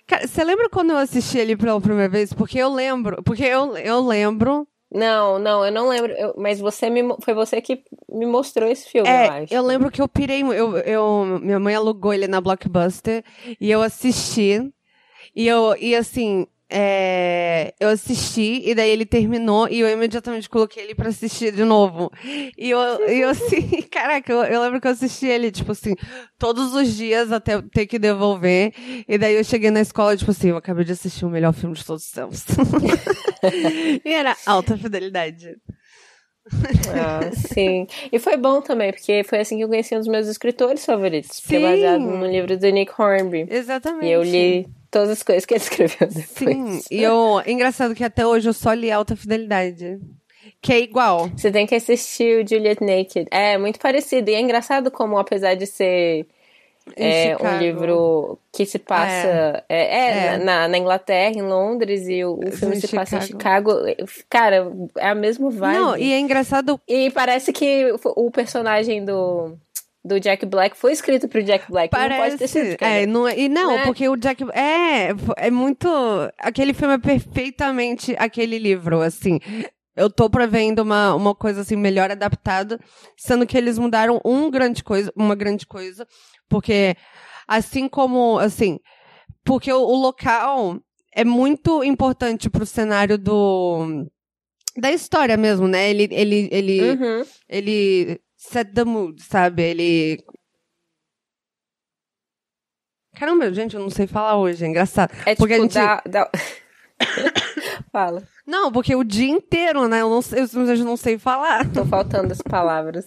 [SPEAKER 6] Cara, você lembra quando eu assisti ele pela primeira vez? Porque eu lembro, porque eu, eu lembro...
[SPEAKER 5] Não, não, eu não lembro. eu- mas você me, foi você que me mostrou esse filme, eu
[SPEAKER 6] É,
[SPEAKER 5] acho.
[SPEAKER 6] eu lembro que eu pirei, eu, eu, minha mãe alugou ele na Blockbuster, e eu assisti, e eu, e assim... é, eu assisti, e daí ele terminou, e eu imediatamente coloquei ele pra assistir de novo. E eu, e eu assim, caraca, eu, eu lembro que eu assisti ele, tipo assim, todos os dias até ter que devolver. E daí eu cheguei na escola, tipo assim, eu acabei de assistir o melhor filme de todos os tempos. e era alta fidelidade.
[SPEAKER 5] Ah, sim. E foi bom também, porque foi assim que eu conheci um dos meus escritores favoritos. Que é
[SPEAKER 6] Sim.
[SPEAKER 5] baseado no livro do Nick Hornby.
[SPEAKER 6] Exatamente.
[SPEAKER 5] E eu li todas as coisas que ele escreveu depois.
[SPEAKER 6] Sim, e eu, engraçado que até hoje eu só li alta fidelidade. Que é igual.
[SPEAKER 5] Você tem que assistir o Juliet Naked. É, muito parecido. E é engraçado como, apesar de ser é, um
[SPEAKER 6] Chicago.
[SPEAKER 5] livro que se passa é, é,
[SPEAKER 6] É.
[SPEAKER 5] Na, na Inglaterra, em Londres, e o, o filme
[SPEAKER 6] Em
[SPEAKER 5] se passa em Chicago. Cara, é a mesma vibe.
[SPEAKER 6] Não, e é engraçado.
[SPEAKER 5] E parece que o personagem do, do Jack Black foi escrito pro Jack Black. Não pode ter sido.
[SPEAKER 6] Parece. É, não, é- e não,
[SPEAKER 5] Né?
[SPEAKER 6] porque o Jack. É, é muito. Aquele filme é perfeitamente aquele livro, assim. Eu tô prevendo uma, uma coisa assim melhor adaptada, sendo que eles mudaram um grande coisa, uma grande coisa, porque assim como assim, porque o, o local é muito importante pro cenário do da história mesmo, né? Ele ele ele
[SPEAKER 5] Uhum.
[SPEAKER 6] ele set the mood, sabe? Ele Caramba, gente, eu não sei falar hoje, é engraçado.
[SPEAKER 5] É
[SPEAKER 6] Porque a
[SPEAKER 5] tipo,
[SPEAKER 6] gente-
[SPEAKER 5] dá, dá... Fala.
[SPEAKER 6] Não, porque o dia inteiro, né? Eu não sei, eu simplesmente não sei falar.
[SPEAKER 5] Tô faltando as palavras.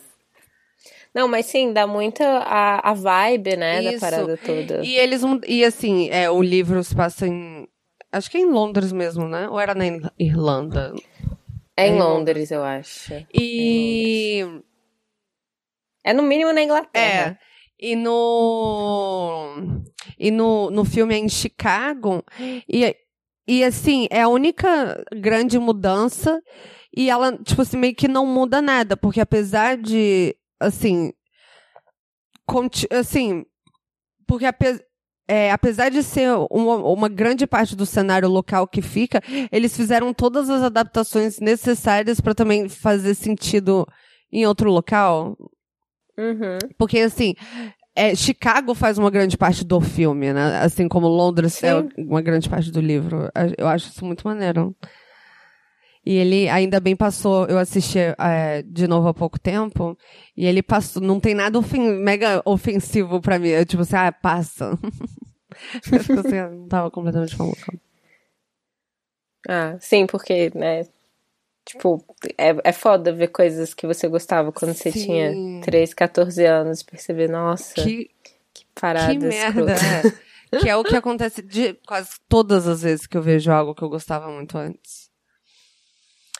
[SPEAKER 5] Não, mas sim, dá muito a, a vibe, né,
[SPEAKER 6] Isso.
[SPEAKER 5] da parada toda.
[SPEAKER 6] E eles e assim, é, o livro se passa em acho que é em Londres mesmo, né? Ou era na Ir- Irlanda?
[SPEAKER 5] É em
[SPEAKER 6] em
[SPEAKER 5] Londres, eu acho.
[SPEAKER 6] E
[SPEAKER 5] É no mínimo na
[SPEAKER 6] é,
[SPEAKER 5] Inglaterra.
[SPEAKER 6] e no e no, no filme é em Chicago e e assim, é a única grande mudança e ela tipo assim meio que não muda nada, porque apesar de assim assim, porque ape- é, apesar de ser uma, uma grande parte do cenário local que fica, eles fizeram todas as adaptações necessárias para também fazer sentido em outro local.
[SPEAKER 5] Uhum.
[SPEAKER 6] Porque, assim, é, Chicago faz uma grande parte do filme, né? Assim como Londres é
[SPEAKER 5] Sim.
[SPEAKER 6] uma grande parte do livro. Eu acho isso muito maneiro. E ele ainda bem passou, eu assisti é, de novo há pouco tempo, e ele passou, não tem nada ofen- mega ofensivo pra mim. Eu, tipo assim, ah, passa. eu assim, não tava completamente maluca.
[SPEAKER 5] Ah, sim, porque, né, tipo, é, é foda ver coisas que você gostava quando você
[SPEAKER 6] Sim.
[SPEAKER 5] tinha 13, 14 anos, perceber, nossa, que,
[SPEAKER 6] Que,
[SPEAKER 5] parada
[SPEAKER 6] que merda. é. Que é o que acontece de quase todas as vezes que eu vejo algo que eu gostava muito antes.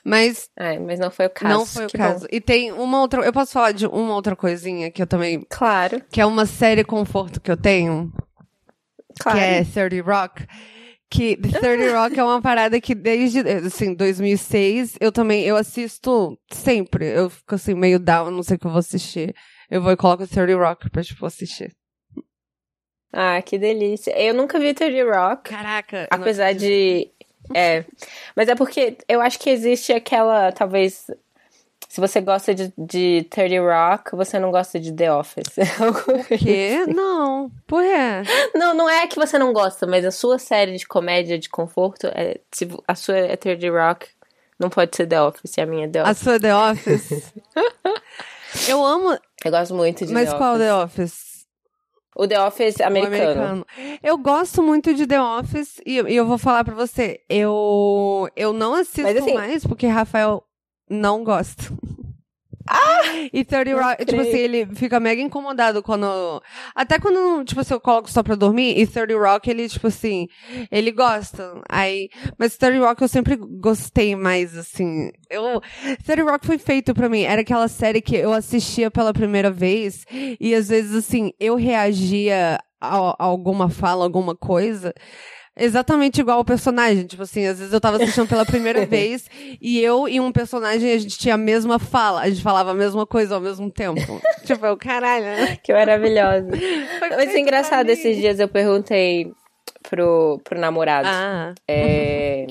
[SPEAKER 6] Mas
[SPEAKER 5] É, mas não foi o caso.
[SPEAKER 6] não foi o caso.
[SPEAKER 5] bom.
[SPEAKER 6] E tem uma outra. Eu posso falar de uma outra coisinha que eu também.
[SPEAKER 5] Claro,
[SPEAKER 6] Que é uma série conforto que eu tenho,
[SPEAKER 5] claro.
[SPEAKER 6] que é 30 Rock. Que The 30 Rock é uma parada que desde, assim, 2006, eu também, eu assisto sempre. Eu fico assim, meio down, não sei o que eu vou assistir. Eu vou e coloco 30 Rock pra, tipo, assistir.
[SPEAKER 5] Ah, que delícia. Eu nunca vi 30 Rock,
[SPEAKER 6] Caraca.
[SPEAKER 5] apesar de... É, mas é porque eu acho que existe aquela, talvez... Se você gosta de, de 30 Rock, você não gosta de The Office.
[SPEAKER 6] Quê? Não. Por quê?
[SPEAKER 5] Não, não é que você não gosta, mas a sua série de comédia de conforto, é, se a sua é 30 Rock, não pode ser The Office, a minha é The
[SPEAKER 6] A
[SPEAKER 5] Office.
[SPEAKER 6] sua The Office? eu amo.
[SPEAKER 5] Eu gosto muito de
[SPEAKER 6] Mas
[SPEAKER 5] The
[SPEAKER 6] qual
[SPEAKER 5] Office.
[SPEAKER 6] The Office?
[SPEAKER 5] O The Office
[SPEAKER 6] O
[SPEAKER 5] americano.
[SPEAKER 6] Eu gosto muito de The Office e, e eu vou falar pra você, eu eu não assisto
[SPEAKER 5] Mas, assim-
[SPEAKER 6] mais porque Rafael não gosta. Ah! E 30
[SPEAKER 5] Não
[SPEAKER 6] Rock, tipo assim, ele fica mega incomodado quando. Até quando, tipo assim, eu coloco só pra dormir, e 30 Rock, ele, tipo assim, ele gosta. Aí. Mas 30 Rock eu sempre gostei mais, assim. Eu. 30 Rock foi feito pra mim. Era aquela série que eu assistia pela primeira vez, e às vezes, assim, eu reagia a, a alguma fala, alguma coisa. Exatamente igual ao personagem. Tipo assim, às vezes eu tava assistindo pela primeira vez e eu e um personagem, a gente tinha a mesma fala. A gente falava a mesma coisa ao mesmo tempo. tipo, eu, caralho. né?
[SPEAKER 5] Que maravilhosa. Mas é engraçado, esses dias eu perguntei pro, pro namorado
[SPEAKER 6] Ah,
[SPEAKER 5] é,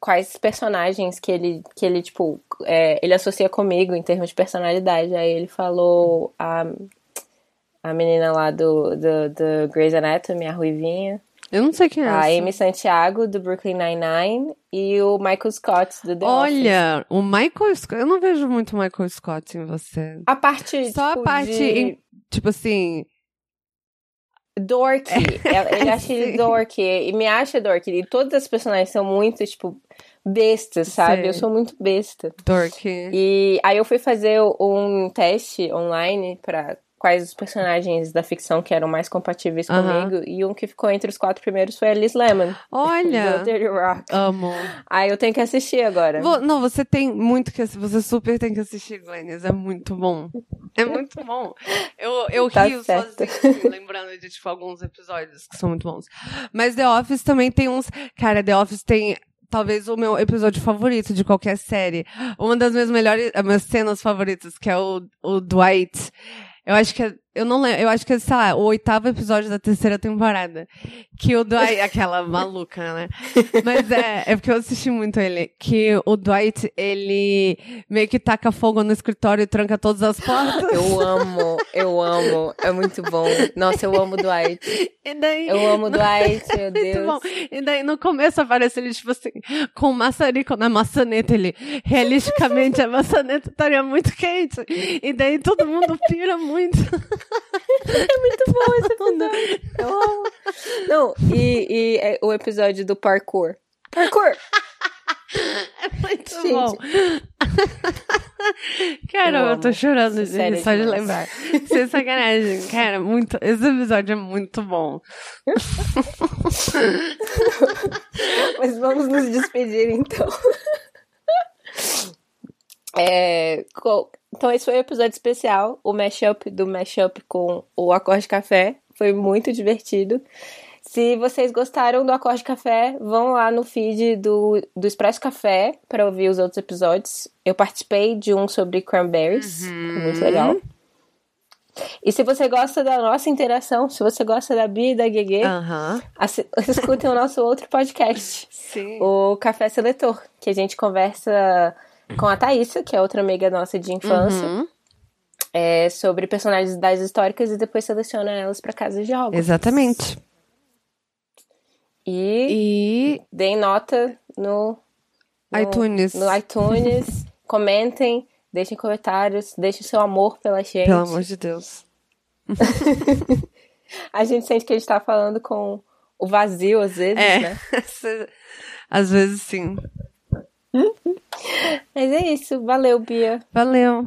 [SPEAKER 5] quais personagens que ele, que ele tipo, é, ele associa comigo em termos de personalidade. Aí ele falou a, a menina lá do, do, do Grey's Anatomy, a Ruivinha.
[SPEAKER 6] Eu não sei quem é.
[SPEAKER 5] A
[SPEAKER 6] essa.
[SPEAKER 5] Amy Santiago, do Brooklyn Nine-Nine, e o Michael Scott, do The Office.
[SPEAKER 6] Olha, o Michael Scott. Eu não vejo muito Michael Scott em você.
[SPEAKER 5] A parte,
[SPEAKER 6] Só
[SPEAKER 5] tipo,
[SPEAKER 6] a parte,
[SPEAKER 5] de
[SPEAKER 6] em- tipo assim.
[SPEAKER 5] dorky. Ele acha ele dorky, e me acha dorky. E todas as personagens são muito, tipo, bestas, sabe?
[SPEAKER 6] Sei.
[SPEAKER 5] Eu sou muito besta.
[SPEAKER 6] Dork.
[SPEAKER 5] E aí eu fui fazer um teste online pra quais os personagens da ficção que eram mais compatíveis comigo. E um que ficou entre os quatro primeiros foi a Liz Lemon,
[SPEAKER 6] Olha.
[SPEAKER 5] Dirty Rock.
[SPEAKER 6] Amo.
[SPEAKER 5] Aí eu tenho que assistir agora.
[SPEAKER 6] Vo- não, você tem muito que assistir. Você super tem que assistir, Glennis. É muito bom. É muito bom. Eu, eu
[SPEAKER 5] Tá
[SPEAKER 6] rio
[SPEAKER 5] certo.
[SPEAKER 6] sozinho, lembrando de, tipo, alguns episódios que são muito bons. Mas The Office também tem uns. Cara, The Office tem. Talvez o meu episódio favorito de qualquer série. Uma das minhas melhores, as minhas cenas favoritas, que é o, o Dwight. Eu acho que é, eu não lembro, eu acho que é, sei lá, o oitavo episódio da terceira temporada. Que o Dwight, aquela maluca, né? Mas é, é porque eu assisti muito ele. Que o Dwight, ele meio que taca fogo no escritório e tranca todas as portas.
[SPEAKER 5] Eu amo, eu amo. É muito bom. Nossa, eu amo Dwight.
[SPEAKER 6] E daí.
[SPEAKER 5] Eu amo Dwight, meu
[SPEAKER 6] Muito
[SPEAKER 5] Deus.
[SPEAKER 6] bom. E daí no começo aparece ele, tipo assim, com maçarico na maçaneta. Ele, realisticamente, a maçaneta estaria muito quente. E daí todo mundo pira muito.
[SPEAKER 5] Muito bom esse episódio. Eu amo. Não, e, e é o episódio do parkour. Parkour!
[SPEAKER 6] Muito
[SPEAKER 5] Gente.
[SPEAKER 6] bom. Cara,
[SPEAKER 5] Eu
[SPEAKER 6] eu, tô chorando de,
[SPEAKER 5] Sério,
[SPEAKER 6] só de lembrar. Sem sacanagem. Cara, muito, esse episódio é muito bom.
[SPEAKER 5] Mas vamos nos despedir então. É, co- então, esse foi o episódio especial, o mashup do mashup com o Acorde Café. Foi muito divertido. Se vocês gostaram do Acorde Café, vão lá no feed do, do Expresso Café para ouvir os outros episódios. Eu participei de um sobre cranberries, foi muito legal. E se você gosta da nossa interação, se você gosta da Bia e da Gegê, assi- escutem o nosso outro podcast
[SPEAKER 6] Sim.
[SPEAKER 5] o Café Seletor, que a gente conversa com a Thaísa, que é outra amiga nossa de infância,
[SPEAKER 6] Uhum.
[SPEAKER 5] é, sobre personalidades históricas e depois seleciona elas para casa de jogos.
[SPEAKER 6] Exatamente.
[SPEAKER 5] E,
[SPEAKER 6] E
[SPEAKER 5] deem nota no, no
[SPEAKER 6] iTunes.
[SPEAKER 5] no iTunes, comentem, deixem comentários, deixem seu amor pela gente.
[SPEAKER 6] Pelo amor de Deus.
[SPEAKER 5] A gente sente que a gente tá falando com o vazio às vezes,
[SPEAKER 6] É.
[SPEAKER 5] né?
[SPEAKER 6] Às vezes sim.
[SPEAKER 5] Mas é isso. Valeu, Bia.
[SPEAKER 6] Valeu.